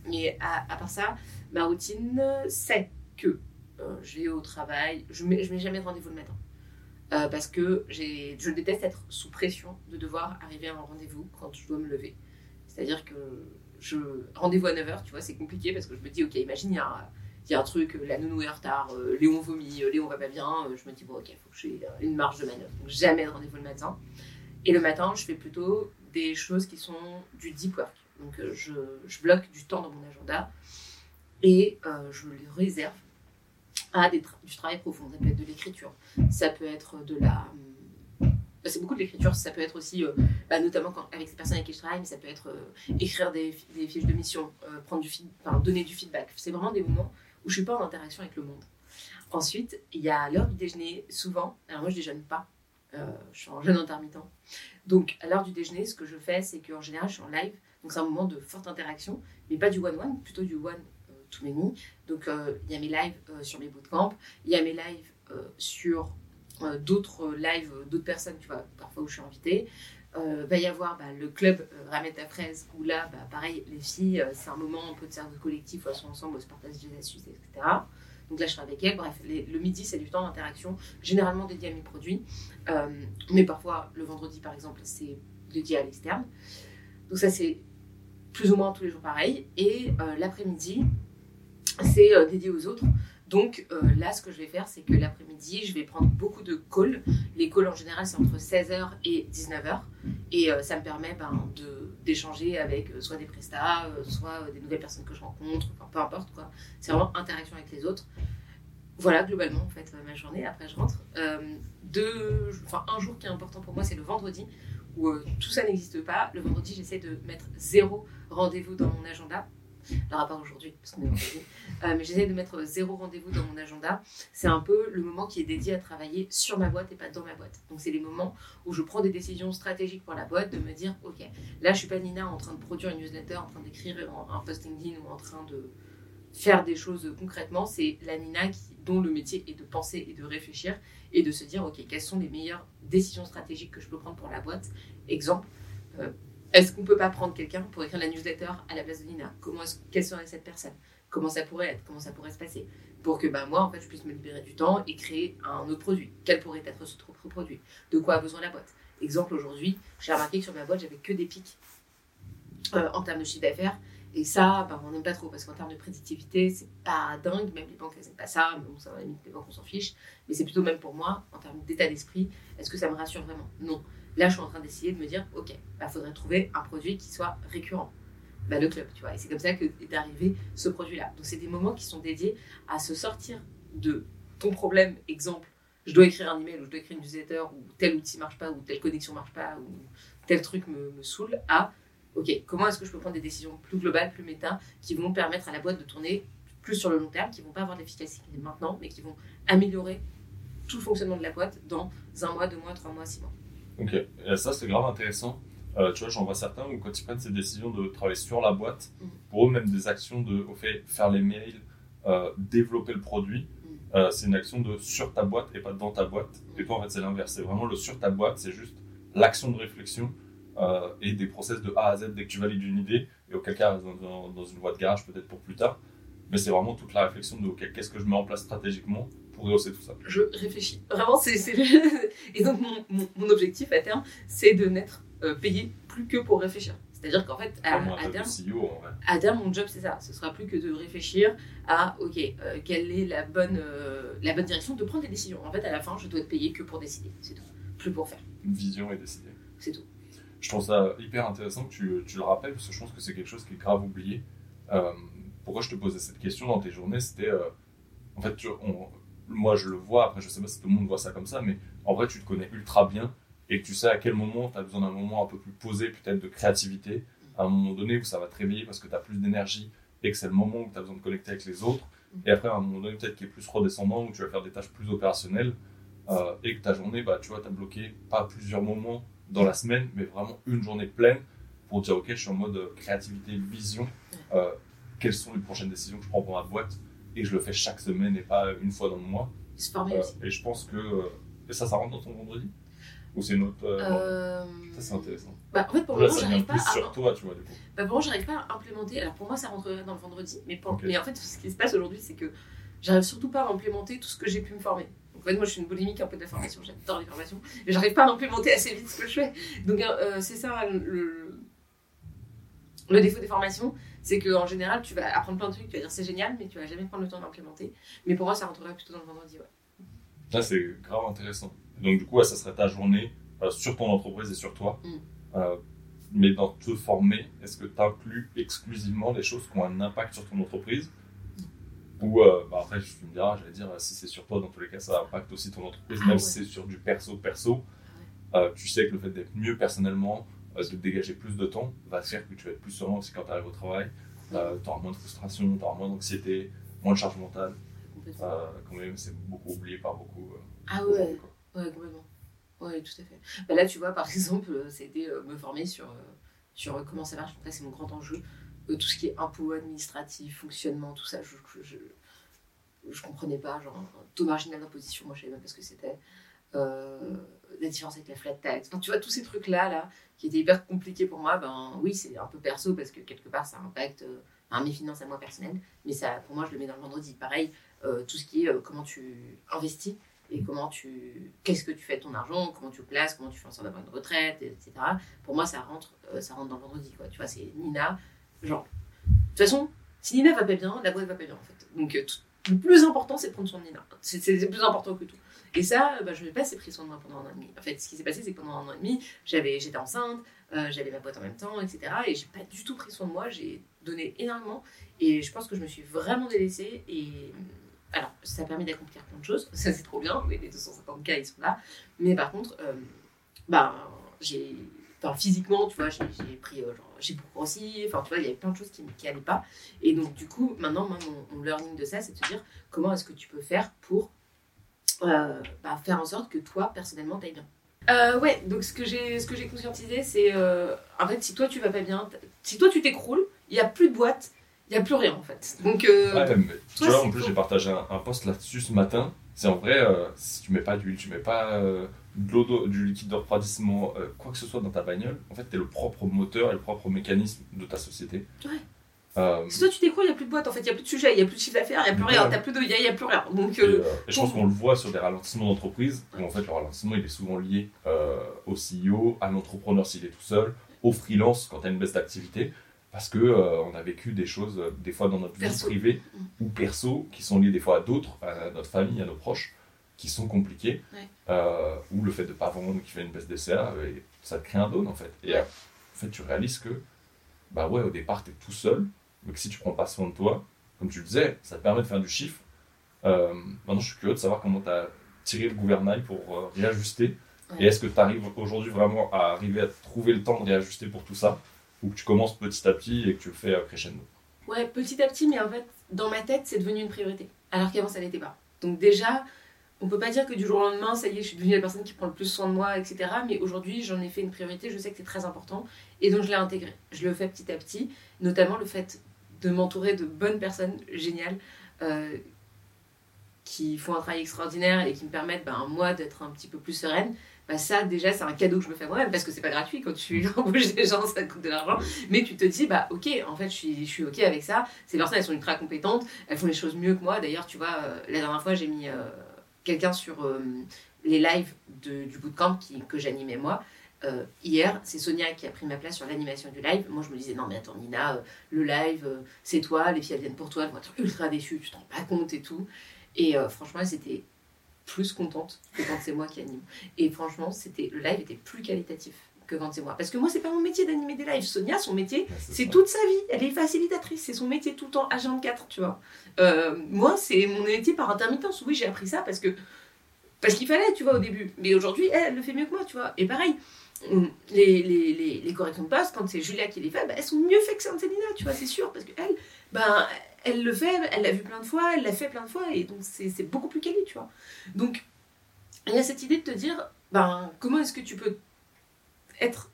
mais à, part ça, ma routine, c'est que euh, je vais au travail, je mets, je mets jamais de rendez-vous le matin. Euh, parce que je déteste être sous pression de devoir arriver à un rendez-vous quand je dois me lever. C'est-à-dire que je rendez-vous à 9h, tu vois, c'est compliqué parce que je me dis, ok, imagine, il y a il a un truc, la nounou est en retard, euh, Léon vomit, euh, Léon va pas bien, euh, je me dis, bon, ok, il faut que j'ai une marge de manœuvre. Donc, jamais de rendez-vous le matin. Et le matin, je fais plutôt des choses qui sont du deep work. Donc, je, bloque du temps dans mon agenda et je le réserve à du travail profond. Ça peut être de l'écriture, ça peut être de la. C'est beaucoup de l'écriture, ça peut être aussi, bah, notamment avec ces personnes avec qui je travaille, mais ça peut être écrire des, fiches de mission, prendre du donner du feedback. C'est vraiment des moments où je suis pas en interaction avec le monde. Ensuite, il y a l'heure du déjeuner, souvent. Alors moi, je déjeune pas. Euh, je suis en jeûne intermittent. Donc, à l'heure du déjeuner, ce que je fais, c'est qu'en général, je suis en live. Donc, c'est un moment de forte interaction, mais pas du one-one, plutôt du one euh, to many. Donc, euh, il y a mes lives sur mes bootcamps, il y a mes lives sur d'autres lives d'autres personnes, tu vois, parfois où je suis invitée. Euh, va y avoir bah, le club euh, Ramette à fraise où là, bah, pareil, les filles, euh, c'est un moment un peu de collectif elles sont ensemble, elles se partagent des astuces, etc. Donc là, je serai avec elles. Bref, le midi, c'est du temps d'interaction, généralement dédié à mes produits. mais parfois, le vendredi, par exemple, c'est dédié à l'externe. Donc ça, c'est plus ou moins tous les jours pareil. Et l'après-midi, c'est dédié aux autres. Donc euh, là, ce que je vais faire, c'est que l'après-midi, je vais prendre beaucoup de calls. Les calls, en général, c'est entre 16h et 19h. Et euh, ça me permet ben, d'échanger avec euh, soit des prestats, soit des nouvelles personnes que je rencontre, enfin, peu importe quoi. C'est vraiment interaction avec les autres. Voilà, globalement, en fait, ma journée. Après, je rentre. deux, enfin, un jour qui est important pour moi, c'est le vendredi, où tout ça n'existe pas. Le vendredi, j'essaie de mettre zéro rendez-vous dans mon agenda alors, à part aujourd'hui, parce qu'on est vendredi. Euh, mais j'essaie de mettre zéro rendez-vous dans mon agenda. C'est un peu le moment qui est dédié à travailler sur ma boîte et pas dans ma boîte. Donc, c'est les moments où je prends des décisions stratégiques pour la boîte, de me dire, OK, là, je suis pas Nina en train de produire une newsletter, en train d'écrire un post LinkedIn ou en train de faire des choses concrètement. C'est la Nina dont le métier est de penser et de réfléchir et de se dire, OK, quelles sont les meilleures décisions stratégiques que je peux prendre pour la boîte? Exemple, euh, est-ce qu'on peut pas prendre quelqu'un pour écrire la newsletter à la place de Nina Quelle serait cette personne? Comment ça pourrait être? Comment ça pourrait se passer? Pour que bah, moi, en fait, je puisse me libérer du temps et créer un autre produit. Quel pourrait être ce autre produit? De quoi a besoin la boîte? Exemple, aujourd'hui, j'ai remarqué que sur ma boîte, j'avais que des pics euh, en termes de chiffre d'affaires. Et ça, bah, on n'aime pas trop parce qu'en termes de prédictivité, c'est pas dingue. Même les banques, elles n'aiment pas ça. Mais bon, ça va limite, les banques, on s'en fiche. Mais c'est plutôt même pour moi, en termes d'état d'esprit, est-ce que ça me rassure vraiment? Non. Là, je suis en train d'essayer de me dire, ok, il bah, faudrait trouver un produit qui soit récurrent. Bah, le club, tu vois. Et c'est comme ça que est arrivé ce produit-là. Donc, c'est des moments qui sont dédiés à se sortir de ton problème. Exemple, je dois écrire un email ou je dois écrire une newsletter ou tel outil marche pas ou telle connexion marche pas ou tel truc me, saoule à ok, comment est-ce que je peux prendre des décisions plus globales, plus méta, qui vont permettre à la boîte de tourner plus sur le long terme, qui vont pas avoir d'efficacité maintenant, mais qui vont améliorer tout le fonctionnement de la boîte dans un mois, deux mois, trois mois, six mois.
Ok, et ça c'est grave intéressant. Euh, tu vois, j'en vois certains où quand ils prennent ces décisions de travailler sur la boîte, mm. pour eux même des actions de, au fait, faire les mails, euh, développer le produit, mm. euh, c'est une action de sur ta boîte et pas dans ta boîte. Mm. Et toi en fait c'est l'inverse, c'est vraiment le sur ta boîte, c'est juste l'action de réflexion et des process de A à Z dès que tu valides une idée, et auquel cas dans, dans, une boîte garage peut-être pour plus tard. Mais c'est vraiment toute la réflexion de ok, qu'est-ce que je mets en place stratégiquement pour tout ça.
Je réfléchis. Vraiment, c'est. Et donc, mon, mon, objectif à terme, c'est de n'être euh, payé plus que pour réfléchir. C'est-à-dire qu'en fait, à, à, terme, CEO, à, terme, mon job, c'est ça. Ce sera plus que de réfléchir à, OK, euh, quelle est la bonne, euh, la bonne direction de prendre des décisions. En fait, à la fin, je dois être payé que pour décider. C'est tout. Plus pour faire.
Une vision et décider.
C'est tout.
Je trouve ça hyper intéressant que tu, tu, le rappelles, parce que je pense que c'est quelque chose qui est grave oublié. pourquoi je te posais cette question dans tes journées C'était, en fait, tu, on, moi je le vois, après je sais pas si tout le monde voit ça comme ça, mais en vrai tu te connais ultra bien et que tu sais à quel moment tu as besoin d'un moment un peu plus posé, peut-être de créativité, à un moment donné où ça va te réveiller parce que tu as plus d'énergie et que c'est le moment où tu as besoin de connecter avec les autres, et après à un moment donné peut-être qui est plus redescendant, où tu vas faire des tâches plus opérationnelles, euh, et que ta journée, bah, tu vois, tu as bloqué pas plusieurs moments dans la semaine, mais vraiment une journée pleine pour dire ok, je suis en mode créativité, vision, euh, quelles sont les prochaines décisions que je prends pour ma boîte? Et je le fais chaque semaine et pas une fois dans le mois.
Former aussi.
Et je pense que. Euh, et ça, ça rentre dans ton vendredi? Ou c'est une autre. Euh, euh, ça, c'est intéressant.
Bah, en fait, pour le moment, j'arrive
pas. à... sur toi, tu vois, du coup.
Bah, pour moi, j'arrive pas à implémenter. Alors, pour moi, ça rentrerait dans le vendredi. Mais, pour... mais en fait, ce qui se passe aujourd'hui, c'est que j'arrive surtout pas à implémenter tout ce que j'ai pu me former. En fait, moi, je suis une boulimique un peu de la formation. J'adore les formations. Mais j'arrive pas à implémenter assez vite ce que je fais. Donc, c'est ça le, le défaut des formations c'est qu'en général, tu vas apprendre plein de trucs, tu vas dire c'est génial, mais tu vas jamais prendre le temps d'implémenter. Mais pour moi, ça rentrerait plutôt dans le vendredi, ouais.
Ça, c'est grave intéressant. Donc, du coup, ça serait ta journée euh, sur ton entreprise et sur toi. Mm. Euh, mais dans te former, est-ce que tu inclus exclusivement les choses qui ont un impact sur ton entreprise? Mm. Ou euh, bah, après, tu me diras, j'allais dire, si c'est sur toi, dans tous les cas, ça impacte aussi ton entreprise, ah même si c'est sur du perso-perso. Tu sais que le fait d'être mieux personnellement, de dégager plus de temps va faire que tu vas être plus serein aussi quand tu arrives au travail. Euh, tu auras moins de frustration, tu auras moins d'anxiété, moins de charge mentale. Euh, quand même, c'est beaucoup oublié par beaucoup. Euh,
ah ouais, ouais, complètement. Ouais, tout à fait. Bah là, tu vois, par exemple, c'était me former sur, sur comment ça marche. c'est mon grand enjeu. tout ce qui est impôt administratif, fonctionnement, tout ça, je, je, je, comprenais pas. Genre, taux marginal d'imposition, moi, je savais même pas ce que c'était. La différence avec la flat tax. tu vois, tous ces trucs-là, là, qui était hyper compliqué pour moi, ben oui, c'est un peu perso parce que quelque part ça impacte euh, mes finances à moi personnelles, mais ça, pour moi, je le mets dans le vendredi. Pareil, euh, tout ce qui est euh, comment tu investis et comment tu, qu'est-ce que tu fais de ton argent, comment tu places, comment tu fais en sorte d'avoir une retraite, etc. Pour moi, ça rentre, ça rentre dans le vendredi, quoi. Tu vois, c'est Nina, genre. De toute façon, si Nina va pas bien, la boîte va pas bien, en fait. Donc, le plus important, c'est de prendre soin de Nina. C'est plus important que tout. Et ça, bah, je n'ai pas assez pris soin de moi pendant un an et demi. En fait, ce qui s'est passé, c'est que pendant un an et demi, j'étais enceinte, euh, j'avais ma boîte en même temps, etc. Et j'ai pas du tout pris soin de moi, j'ai donné énormément. Et je pense que je me suis vraiment délaissée. Et alors, ça a permis d'accomplir plein de choses, ça c'est trop bien, les 250 cas ils sont là. Mais par contre, euh, bah, j'ai. Enfin, physiquement, tu vois, j'ai pris, euh, j'ai beaucoup grossi, enfin, tu vois, il y avait plein de choses qui n'allaient pas. Et donc, du coup, maintenant, mon, mon learning de ça, c'est de se dire comment est-ce que tu peux faire pour bah, faire en sorte que toi, personnellement, t'ailles bien. Euh, ouais, donc ce que j'ai ce que j'ai conscientisé, c'est euh, en fait si toi tu vas pas bien, si toi tu t'écroules, il y a plus de boîte, il y a plus rien en fait. Donc
ouais, tu vois, en plus j'ai partagé un, post là-dessus ce matin. C'est en vrai, si tu mets pas d'huile, tu mets pas de l'eau, du liquide de refroidissement, euh, quoi que ce soit dans ta bagnole, en fait, tu es le propre moteur et le propre mécanisme de ta société.
Ouais. Euh, si toi tu t'écroules, il n'y a plus de boîte, en fait, il n'y a plus de sujet, il n'y a plus de chiffre d'affaires, il n'y a plus rien, il n'y a, plus rien. Donc,
euh, et, je pense qu'on le voit sur des ralentissements d'entreprise, où en fait le ralentissement il est souvent lié au CEO, à l'entrepreneur s'il est tout seul, au freelance quand tu as une baisse d'activité, parce que on a vécu des choses, des fois dans notre vie privée mm. ou perso, qui sont liées des fois à d'autres, à notre famille, à nos proches qui sont compliqués, euh, ou le fait de ne pas vendre qui fait une baisse des CA, et ça te crée un down en fait. Et en fait, tu réalises que, bah ouais, au départ, tu es tout seul, mais que si tu prends pas soin de toi, comme tu le disais, ça te permet de faire du chiffre. Euh, maintenant, je suis curieux de savoir comment tu as tiré le gouvernail pour euh, réajuster. Et est-ce que tu arrives aujourd'hui vraiment à arriver à trouver le temps de réajuster pour tout ça, ou que tu commences petit à petit et que tu le fais crescendo?
Ouais, petit à petit, mais en fait, dans ma tête, c'est devenu une priorité, alors qu'avant, ça n'était pas. Donc déjà, on peut pas dire que du jour au lendemain, ça y est, je suis devenue la personne qui prend le plus soin de moi, etc. Mais aujourd'hui, j'en ai fait une priorité, je sais que c'est très important, et donc je l'ai intégré. Je le fais petit à petit, notamment le fait de m'entourer de bonnes personnes géniales euh, qui font un travail extraordinaire et qui me permettent, ben, moi, d'être un petit peu plus sereine. Bah ça déjà c'est un cadeau que je me fais moi-même parce que c'est pas gratuit quand tu embauches des gens ça coûte de l'argent mais tu te dis bah ok en fait je suis, je ok avec ça ces personnes elles sont ultra compétentes elles font les choses mieux que moi d'ailleurs tu vois euh, la dernière fois j'ai mis euh, quelqu'un sur les lives du bootcamp que j'animais moi. Euh, hier, c'est Sonia qui a pris ma place sur l'animation du live. Moi, je me disais, non, mais attends, Nina, euh, le live, c'est toi, les filles, elles viennent pour toi, elles vont être ultra déçues, tu te rends pas compte et tout. Et franchement, elles étaient plus contentes que quand c'est moi qui anime. Et franchement, c'était le live était plus qualitatif que quand c'est moi. Parce que moi, c'est pas mon métier d'animer des lives. Sonia, son métier, c'est toute sa vie. Elle est facilitatrice. C'est son métier tout le temps, H24, tu vois. Euh, moi, c'est mon métier par intermittence. Oui, j'ai appris ça parce que parce qu'il fallait, tu vois, au début. Mais aujourd'hui, elle, le fait mieux que moi, tu vois. Et pareil, les, les, les, corrections de poste, quand c'est Julia qui les fait, bah, elles sont mieux faites que Célina, tu vois, c'est sûr. Parce qu'elle, ben, elle le fait, elle l'a vu plein de fois, elle l'a fait plein de fois, et donc c'est beaucoup plus quali, tu vois. Donc, il y a cette idée de te dire, ben, comment est-ce que tu peux être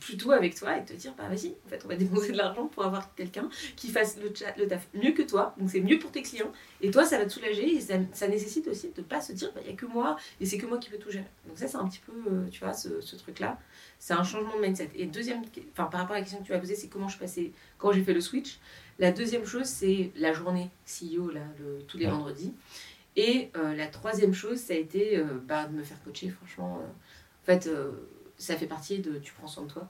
plutôt avec toi et te dire bah vas-y en fait on va dépenser de l'argent pour avoir quelqu'un qui fasse le, taf mieux que toi. Donc c'est mieux pour tes clients. Et toi ça va te soulager et ça, nécessite aussi de pas se dire bah, il n'y a que moi et c'est que moi qui peux tout gérer. Donc ça c'est un petit peu euh, tu vois ce, ce truc là c'est un changement de mindset. Et deuxième enfin par rapport à la question que tu m'as posée c'est comment je passais quand j'ai fait le switch. La deuxième chose c'est la journée CEO là le, tous les vendredis. Et euh, la troisième chose ça a été euh, bah, de me faire coacher franchement en fait ça fait partie de tu prends soin de toi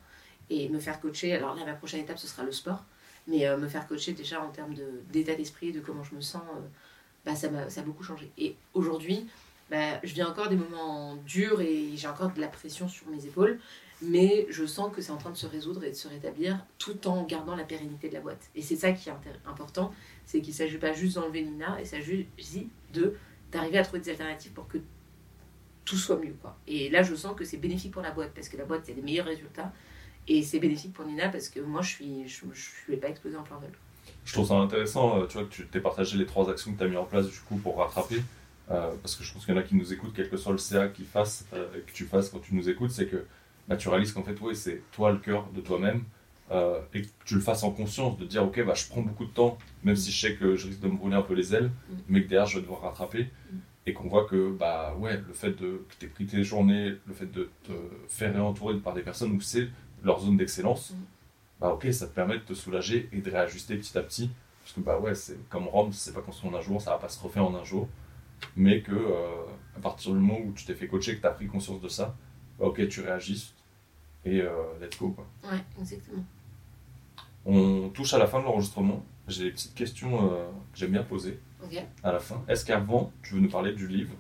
et me faire coacher. Alors là, ma prochaine étape, ce sera le sport, mais euh, me faire coacher déjà en termes d'état d'esprit, de comment je me sens, euh, bah, ça, a, ça a beaucoup changé. Et aujourd'hui, bah, je vis encore des moments durs et j'ai encore de la pression sur mes épaules, mais je sens que c'est en train de se résoudre et de se rétablir tout en gardant la pérennité de la boîte. Et c'est ça qui est important, c'est qu'il ne s'agit pas juste d'enlever Nina, il s'agit de d'arriver à trouver des alternatives pour que tout soit mieux. Quoi. Et là, je sens que c'est bénéfique pour la boîte parce que la boîte, c'est des meilleurs résultats. Et c'est bénéfique pour Nina parce que moi, je suis, je, je, vais pas exploser en plein vol.
Je trouve ça intéressant, euh, tu vois, que tu t'es partagé les trois actions que tu as mis en place du coup pour rattraper. Euh, parce que je pense qu'il y en a qui nous écoutent, quel que soit le CA qu'ils fassent, euh, que tu fasses quand tu nous écoutes, c'est que bah, tu réalises qu'en fait, oui, c'est toi le cœur de toi-même. et que tu le fasses en conscience, de dire ok, bah, je prends beaucoup de temps, même si je sais que je risque de me brûler un peu les ailes, mm. mais que derrière je vais devoir rattraper. Et qu'on voit que bah ouais le fait de que tu aies pris tes journées le fait de te faire réentourer par des personnes où c'est leur zone d'excellence mm. bah ok ça te permet de te soulager et de réajuster petit à petit. Parce que bah ouais c'est comme Rome c'est pas construit en un jour ça va pas se refaire en un jour. Mais que euh, à partir du moment où tu t'es fait coacher que tu as pris conscience de ça bah ok tu réagis et euh, let's go quoi.
Ouais exactement.
On touche à la fin de l'enregistrement. J'ai des petites questions euh, que j'aime bien poser à la fin. Est-ce qu'avant, tu veux nous parler du livre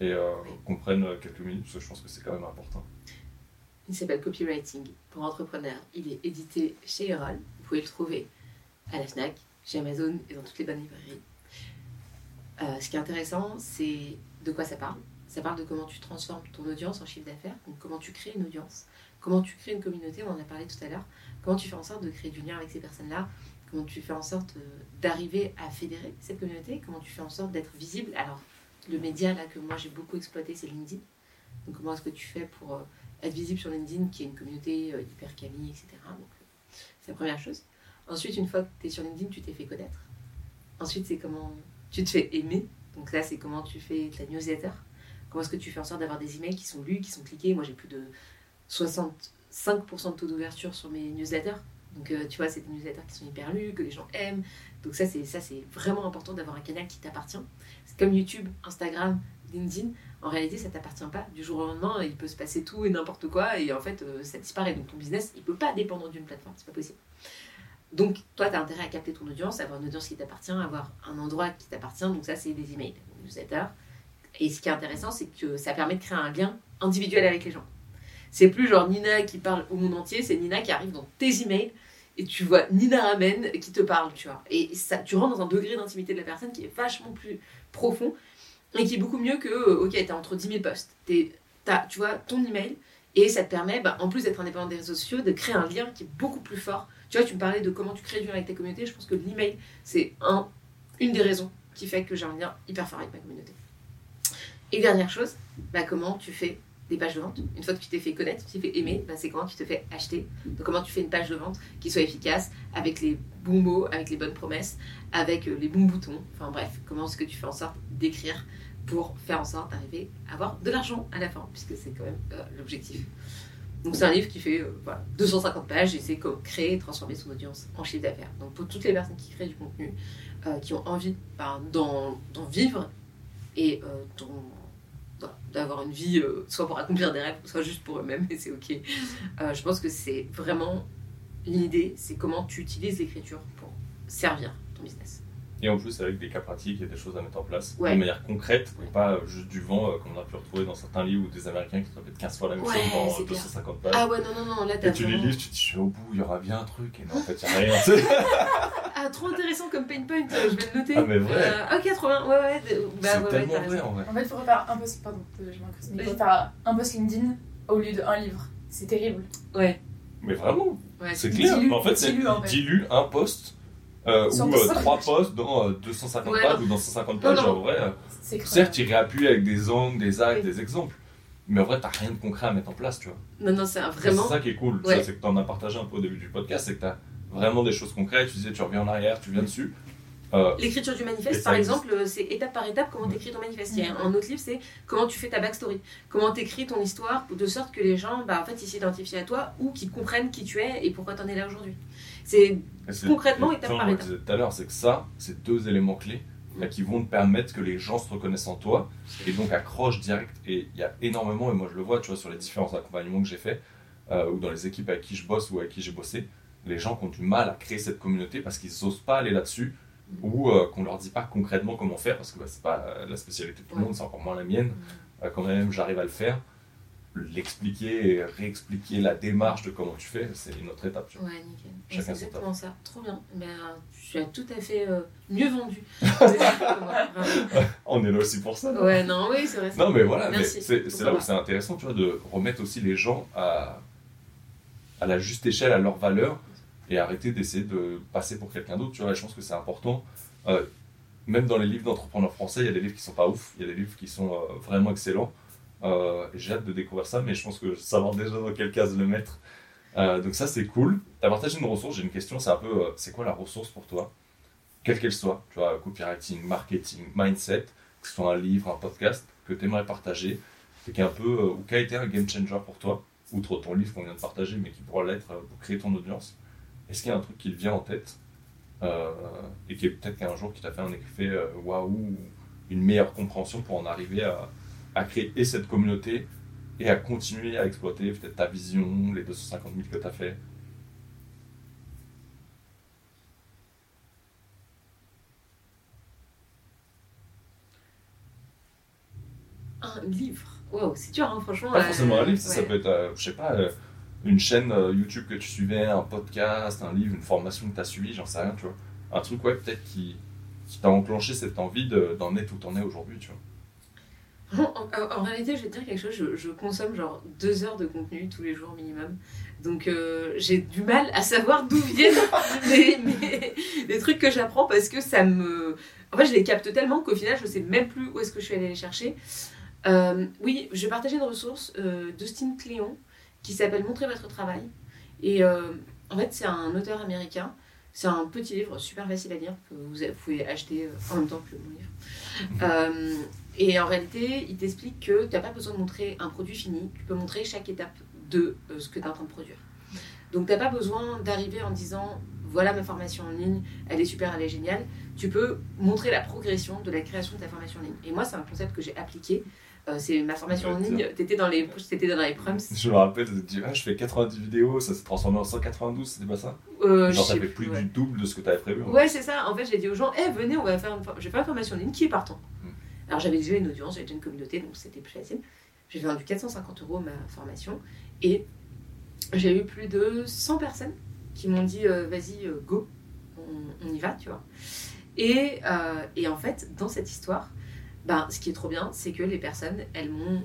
et euh, qu'on prenne quelques minutes parce que je pense que c'est quand même important.
Il s'appelle Copywriting pour entrepreneurs. Il est édité chez Erol. Vous pouvez le trouver à la Fnac, chez Amazon et dans toutes les bonnes librairies. Euh, ce qui est intéressant, c'est de quoi ça parle. Ça parle de comment tu transformes ton audience en chiffre d'affaires, donc comment tu crées une audience, comment tu crées une communauté, on en a parlé tout à l'heure, comment tu fais en sorte de créer du lien avec ces personnes-là, comment tu fais en sorte euh, d'arriver à fédérer cette communauté, comment tu fais en sorte d'être visible? Alors, le média là que moi j'ai beaucoup exploité, c'est LinkedIn. Donc, comment est-ce que tu fais pour euh, être visible sur LinkedIn, qui est une communauté euh, hyper quali, etc. Donc, c'est la première chose. Ensuite, une fois que tu es sur LinkedIn, tu t'es fait connaître. Ensuite, c'est comment tu te fais aimer. Donc là, c'est comment tu fais ta newsletter, Comment est-ce que tu fais en sorte d'avoir des emails qui sont lus, qui sont cliqués? Moi, j'ai plus de 65% de taux d'ouverture sur mes newsletters. Donc, euh, tu vois, c'est des newsletters qui sont hyper lus, que les gens aiment. Donc, ça, c'est, ça, c'est vraiment important d'avoir un canal qui t'appartient. C'est comme YouTube, Instagram, LinkedIn. En réalité, ça t'appartient pas. Du jour au lendemain, il peut se passer tout et n'importe quoi. Et en fait, euh, ça disparaît. Donc, ton business, il peut pas dépendre d'une plateforme. C'est pas possible. Donc, toi, tu as intérêt à capter ton audience, avoir une audience qui t'appartient, avoir un endroit qui t'appartient. Donc, ça, c'est des emails, newsletters. Et ce qui est intéressant, c'est que ça permet de créer un lien individuel avec les gens. C'est plus genre Nina qui parle au monde entier, c'est Nina qui arrive dans tes emails et tu vois Nina Ramen qui te parle, tu vois. Et ça, tu rentres dans un degré d'intimité de la personne qui est vachement plus profond et qui est beaucoup mieux que, euh, ok, t'es entre 10 000 postes. T'as, tu vois, ton email et ça te permet, bah, en plus d'être indépendant des réseaux sociaux, de créer un lien qui est beaucoup plus fort. Tu vois, tu me parlais de comment tu crées du lien avec ta communauté. Je pense que l'email, c'est un, une des raisons qui fait que j'ai un lien hyper fort avec ma communauté. Et dernière chose, bah, comment tu fais des pages de vente. Une fois que tu t'es fait connaître, tu t'es fait aimer, bah, c'est comment tu te fais acheter. Donc comment tu fais une page de vente qui soit efficace, avec les bons mots, avec les bonnes promesses, avec euh, les bons boutons. Enfin bref, comment est-ce que tu fais en sorte d'écrire pour faire en sorte d'arriver à avoir de l'argent à la fin, puisque c'est quand même euh, l'objectif. Donc c'est un livre qui fait 250 euh, pages et c'est créer et transformer son audience en chiffre d'affaires. Donc pour toutes les personnes qui créent du contenu, qui ont envie ben, d'en vivre et dont d'avoir une vie, euh, soit pour accomplir des rêves, soit juste pour eux-mêmes, et c'est ok. Euh, je pense que c'est vraiment l'idée, c'est comment tu utilises l'écriture pour servir ton business.
Et en plus, avec des cas pratiques et des choses à mettre en place de manière concrète, et pas euh, juste du vent, comme on a pu retrouver dans certains livres ou des Américains qui te répètent 15 fois la même chose dans 250 pages.
Ah ouais, non, non, non, là t'as.
Et tu les lis, tu te dis, je suis au bout, il y aura bien un truc, et non, en fait, il n'y a rien.
Ah, trop intéressant comme pain point, je vais le noter.
Ah, mais vrai.
Euh, ok, trop bien, ouais, ouais.
Bah, c'est tellement vrai, en vrai.
En fait, il faut refaire un post, pardon, je m'incruste, mais il faut faire un post LinkedIn au lieu d'un livre. C'est terrible.
Ouais.
Mais vraiment, c'est clair. en fait, c'est dilue un post euh, ou euh, trois postes dans 250 euh, pages ou dans 150 pages, en vrai. Certes, il réappuie avec des angles, des actes, des exemples. Mais en vrai, t'as rien de concret à mettre en place, tu vois.
Non, non, c'est vraiment.
C'est ça qui est cool. C'est que t'en as partagé un peu au début du podcast, c'est que t'as vraiment des choses concrètes. Tu disais, tu reviens en arrière, tu viens dessus.
L'écriture du manifeste, par exemple, c'est étape par étape comment tu écris ton manifeste. Il y a un autre livre, c'est comment tu fais ta backstory. Comment tu écris ton histoire de sorte que les gens, bah, en fait, ils s'identifient à toi ou qu'ils comprennent qui tu es et pourquoi tu en es là aujourd'hui. C'est concrètement étape par étape.
tout à l'heure, c'est que ça, c'est deux éléments clés qui vont te permettre que les gens se reconnaissent en toi et donc accrochent direct. Et il y a énormément, et moi je le vois, tu vois, sur les différents accompagnements que j'ai fait euh, ou dans les équipes avec qui je bosse ou avec qui j'ai bossé, les gens qui ont du mal à créer cette communauté parce qu'ils n'osent pas aller là-dessus ou euh, qu'on leur dit pas concrètement comment faire parce que bah, c'est pas la spécialité de tout le monde, c'est encore moins la mienne. Euh, quand même j'arrive à le faire, l'expliquer et réexpliquer la démarche de comment tu fais, c'est une autre étape.
Ouais, nickel. C'est exactement ça. Trop bien. Mais, euh, tu as tout à fait euh, mieux vendu.
On est là aussi pour ça.
Ouais, non, oui, c'est vrai.
Non, mais voilà, c'est là où c'est intéressant, tu vois, de remettre aussi les gens à, à la juste échelle, à leur valeur, et arrêter d'essayer de passer pour quelqu'un d'autre, tu vois. je pense que c'est important. Euh, même dans les livres d'entrepreneurs français, il y a des livres qui sont pas ouf, il y a des livres qui sont vraiment excellents. Euh, j'ai hâte de découvrir ça, mais je pense que savoir déjà dans quelle case le mettre. Euh, donc ça, c'est cool. Tu as partagé une ressource. J'ai une question, c'est un peu, euh, c'est quoi la ressource pour toi? Quelle qu'elle soit, tu vois, copywriting, marketing, mindset, que ce soit un livre, un podcast, que tu aimerais partager, et qui un peu, ou qui a été un game changer pour toi, outre ton livre qu'on vient de partager, mais qui pourra l'être pour créer ton audience. Est-ce qu'il y a un truc qui te vient en tête et qui est peut-être qu'un jour qui t'a fait un effet waouh, une meilleure compréhension pour en arriver à, à créer cette communauté et à continuer à exploiter peut-être ta vision, les 250 000 que tu as fait?
Un livre Wow, c'est dur, hein, franchement.
Pas forcément un livre, ça, peut être, euh, je sais pas, euh, une chaîne euh, YouTube que tu suivais, un podcast, un livre, une formation que tu as suivi, j'en sais rien, tu vois. Un truc, ouais, peut-être qui, qui t'a enclenché cette envie d'en être où t'en es aujourd'hui, tu vois.
En, réalité, je vais te dire quelque chose, je, consomme genre deux heures de contenu tous les jours minimum. Donc euh, j'ai du mal à savoir d'où viennent les, trucs que j'apprends parce que ça me... En fait, je les capte tellement qu'au final, je sais même plus où est-ce que je suis allée les chercher. Euh, oui, je vais partager une ressource euh, d'Austin Cléon qui s'appelle Montrer votre travail. Et en fait, c'est un auteur américain. C'est un petit livre super facile à lire que vous pouvez acheter en même temps que mon livre. et en réalité, il t'explique que tu n'as pas besoin de montrer un produit fini, tu peux montrer chaque étape de ce que tu es en train de produire. Donc, tu n'as pas besoin d'arriver en disant voilà ma formation en ligne, elle est super, elle est géniale. Tu peux montrer la progression de la création de ta formation en ligne. Et moi, c'est un concept que j'ai appliqué. Euh, c'est ma formation en ligne, t'étais dans les étais dans les proms.
Je me rappelle, tu ah, je fais 90 vidéos, ça s'est transformé en 192, c'était pas ça? Euh, Genre, ça fait plus du double de ce que tu avais prévu.
Ouais, c'est ça. En fait, j'ai dit aux gens, eh, venez, on va faire une, je vais formation en ligne, qui est partant hmm. Alors, j'avais déjà une audience, j'avais déjà une communauté, donc c'était plus facile. J'ai vendu 450 euros ma formation et j'ai eu plus de 100 personnes qui m'ont dit euh, vas-y, euh, go, on, y va, tu vois. Et, et, en fait, dans cette histoire, ben, ce qui est trop bien, c'est que les personnes, elles m'ont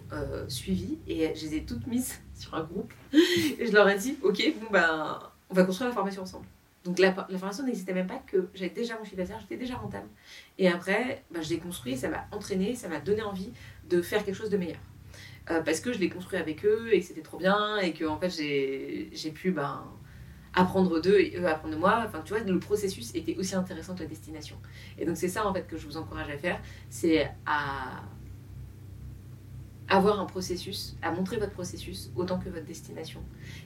suivi et je les ai toutes mises sur un groupe. et je leur ai dit ok, bon, ben, on va construire la formation ensemble. Donc la, la formation n'existait même pas que j'avais déjà mon chiffre d'affaires, j'étais déjà rentable. Et après, ben, je l'ai construit, ça m'a entraîné, ça m'a donné envie de faire quelque chose de meilleur. parce que je l'ai construit avec eux et que c'était trop bien et que en fait j'ai pu ben, apprendre d'eux et eux apprendre de moi. Enfin, tu vois, le processus était aussi intéressant que la destination. Et donc, c'est ça, en fait, que je vous encourage à faire. C'est à avoir un processus, à montrer votre processus autant que votre destination.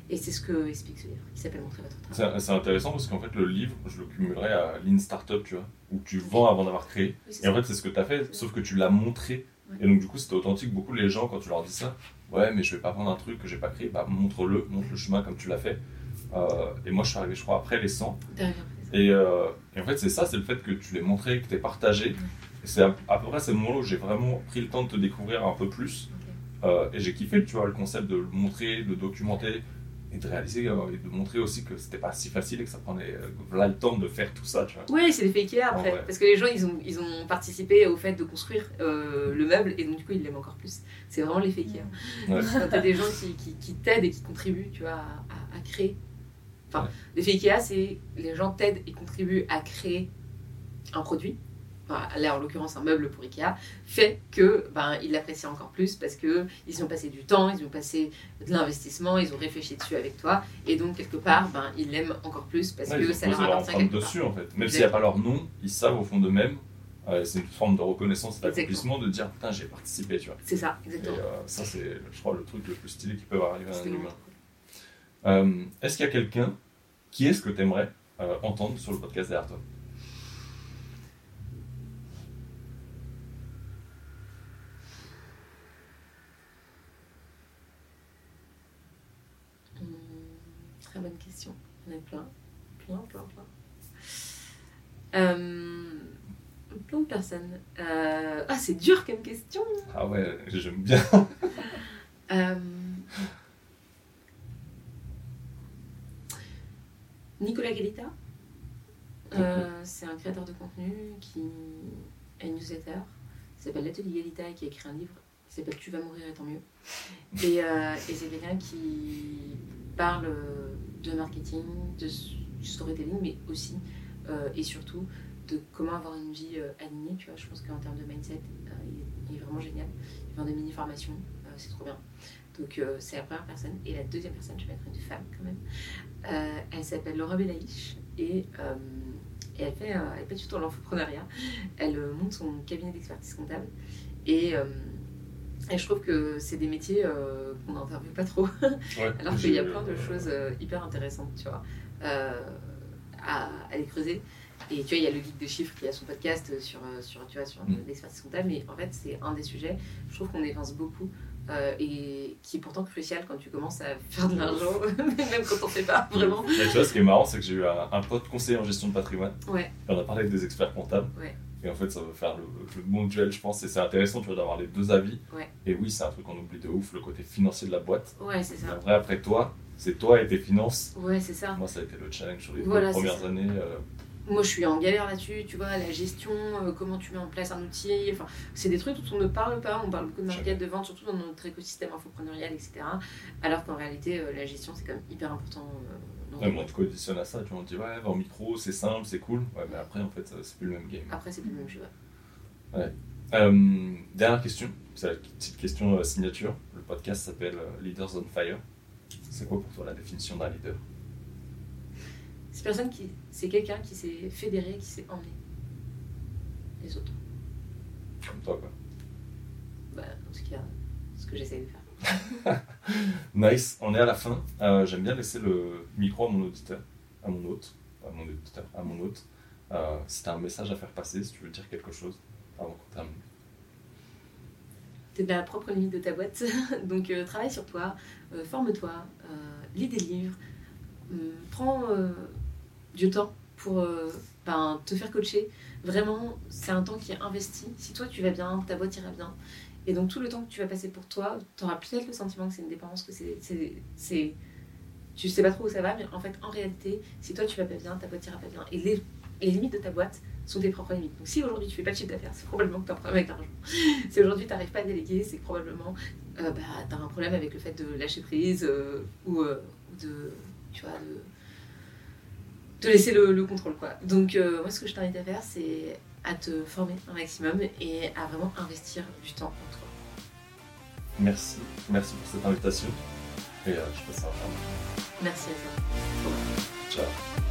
Et c'est ce que explique ce livre, qui s'appelle Montrer votre
travail. C'est intéressant parce qu'en fait, le livre, je le cumulerais à Lean Startup, tu vois, où tu vends avant d'avoir créé. et en fait, c'est ce que tu as fait, sauf que tu l'as montré. Et donc, du coup, c'était authentique. Beaucoup les gens, quand tu leur dis ça, ouais, mais je vais pas prendre un truc que j'ai pas créé, bah montre-le, montre le chemin comme tu l'as fait. Euh, et moi, je suis arrivé, je crois, après les 100. Et, euh, et, en fait, c'est ça, c'est le fait que tu l'aies montré, que tu aies partagé. C'est à, peu près ce moment-là où j'ai vraiment pris le temps de te découvrir un peu plus. Euh, et j'ai kiffé, tu vois, le concept de le montrer, de documenter et de réaliser et de montrer aussi que c'était pas si facile et que ça prenait là le temps de faire tout ça, tu vois.
Oui, c'est l'effet Ikea après. Parce que les gens, ils ont, ils ont participé au fait de construire le meuble et donc du coup, ils l'aiment encore plus. C'est vraiment l'effet Ikea. Ouais. Quand tu as des gens qui, qui, qui t'aident et qui contribuent, tu vois, à, à créer Enfin, l'effet Ikea, c'est les gens t'aident et contribuent à créer un produit. là, en l'occurrence, un meuble pour Ikea, fait que ben, ils l'apprécient encore plus parce que ils ont passé du temps, ils ont passé de l'investissement, ils ont réfléchi dessus avec toi, et donc quelque part, ben, ils l'aiment encore plus parce que ça leur appartient quelque
dessus en fait. Même s'il n'y a pas leur nom, ils savent au fond d'eux-mêmes. Euh, c'est une forme de reconnaissance et d'accomplissement de dire putain j'ai participé tu vois.
C'est ça, exactement.
Et, euh, ça c'est je crois le truc le plus stylé qui peut arriver à un humain. Euh, est-ce qu'il y a quelqu'un qui est-ce que tu aimerais euh, entendre sur le podcast derrière toi?
Hmm, Très bonne question. Il y en a plein. Plein, plein, plein. Euh, plein de personnes. Euh, ah, c'est dur comme question.
Ah ouais, j'aime bien.
Nicolas Galita. Euh, c'est un créateur de contenu qui a une newsletter qui s'appelle L'Atelier Galita et qui a écrit un livre qui s'appelle Tu vas mourir et tant mieux. Et, euh, et c'est quelqu'un qui parle de marketing, de, storytelling, mais aussi euh, et surtout de comment avoir une vie alignée. Tu vois, je pense qu'en termes de mindset, il, est, vraiment génial. Il vend des mini-formations, c'est trop bien. Donc c'est la première personne. Et la deuxième personne, je vais mettre une femme quand même. Euh, elle s'appelle Laura Belaïch et, euh, et elle fait, euh, elle fait du tout l'entrepreneuriat. Elle monte son cabinet d'expertise comptable et, et, je trouve que c'est des métiers qu'on n'interviewe pas trop. Alors qu'il y a plein de choses hyper intéressantes, tu vois, à aller creuser. Et tu vois, il y a le guide de chiffres qui a son podcast sur, sur, tu vois, sur mm. l'expertise comptable, mais en fait, c'est un des sujets, je trouve qu'on dépense beaucoup euh, et qui est pourtant crucial quand tu commences à faire de l'argent, même quand on ne fait pas vraiment.
tu vois, ce qui est marrant, c'est que j'ai eu un, pote conseiller en gestion de patrimoine.
Ouais.
Et on a parlé avec des experts comptables.
Ouais.
Et en fait, ça va faire le, le bon duel, je pense. Et c'est intéressant, tu vois, d'avoir les deux avis.
Ouais.
Et oui, c'est un truc qu'on oublie de ouf, le côté financier de la boîte.
Ouais, c'est ça.
après, après toi, c'est toi et tes finances.
Ouais, c'est ça.
Moi, ça a été le challenge sur les premières années. Euh,
moi je suis en galère là-dessus, tu vois, la gestion, euh, comment tu mets en place un outil, enfin, c'est des trucs dont on ne parle pas, on parle beaucoup de market, de vente, surtout dans notre écosystème infopreneurial, etc. Alors qu'en réalité, euh, la gestion, c'est quand même hyper important.
Euh, ouais, moi, on te conditionne à ça, tu vois, on te dit, ouais, en micro, c'est simple, c'est cool, ouais, mais après, en fait, c'est plus le même game.
Après, c'est plus le même jeu.
Ouais. dernière question, c'est la petite question signature. Le podcast s'appelle Leaders on Fire. C'est quoi pour toi la définition d'un leader?
Personne, qui, c'est quelqu'un qui s'est fédéré, qui s'est emmené les autres.
Comme toi, quoi.
Bah, en tout cas, ce que j'essaie de faire.
nice, on est à la fin. Euh, j'aime bien laisser le micro à mon auditeur, à mon hôte, à mon auditeur, à mon hôte. Euh, si tu as un message à faire passer, si tu veux dire quelque chose avant qu'on termine.
Tu es de la propre limite de ta boîte, donc euh, travaille sur toi, forme-toi, lis des livres, prends du temps pour ben, te faire coacher. Vraiment, c'est un temps qui est investi. Si toi tu vas bien, ta boîte ira bien. Et donc tout le temps que tu vas passer pour toi, tu auras peut-être le sentiment que c'est une dépense, que c'est... Tu sais pas trop où ça va, mais en fait, en réalité, si toi tu vas pas bien, ta boîte ira pas bien. Et les, les limites de ta boîte sont tes propres limites. Donc si aujourd'hui tu fais pas de chiffre d'affaires, c'est probablement que tu as un problème avec l'argent. si aujourd'hui tu n'arrives pas à déléguer, c'est probablement euh, bah, tu as un problème avec le fait de lâcher prise euh, ou, euh, de, tu vois, de, de laisser le, contrôle. Quoi. Donc moi ce que je t'invite à faire, c'est à te former un maximum et à vraiment investir du temps en toi.
Merci, merci pour cette invitation et euh, je passe à
Merci à toi.
Ciao.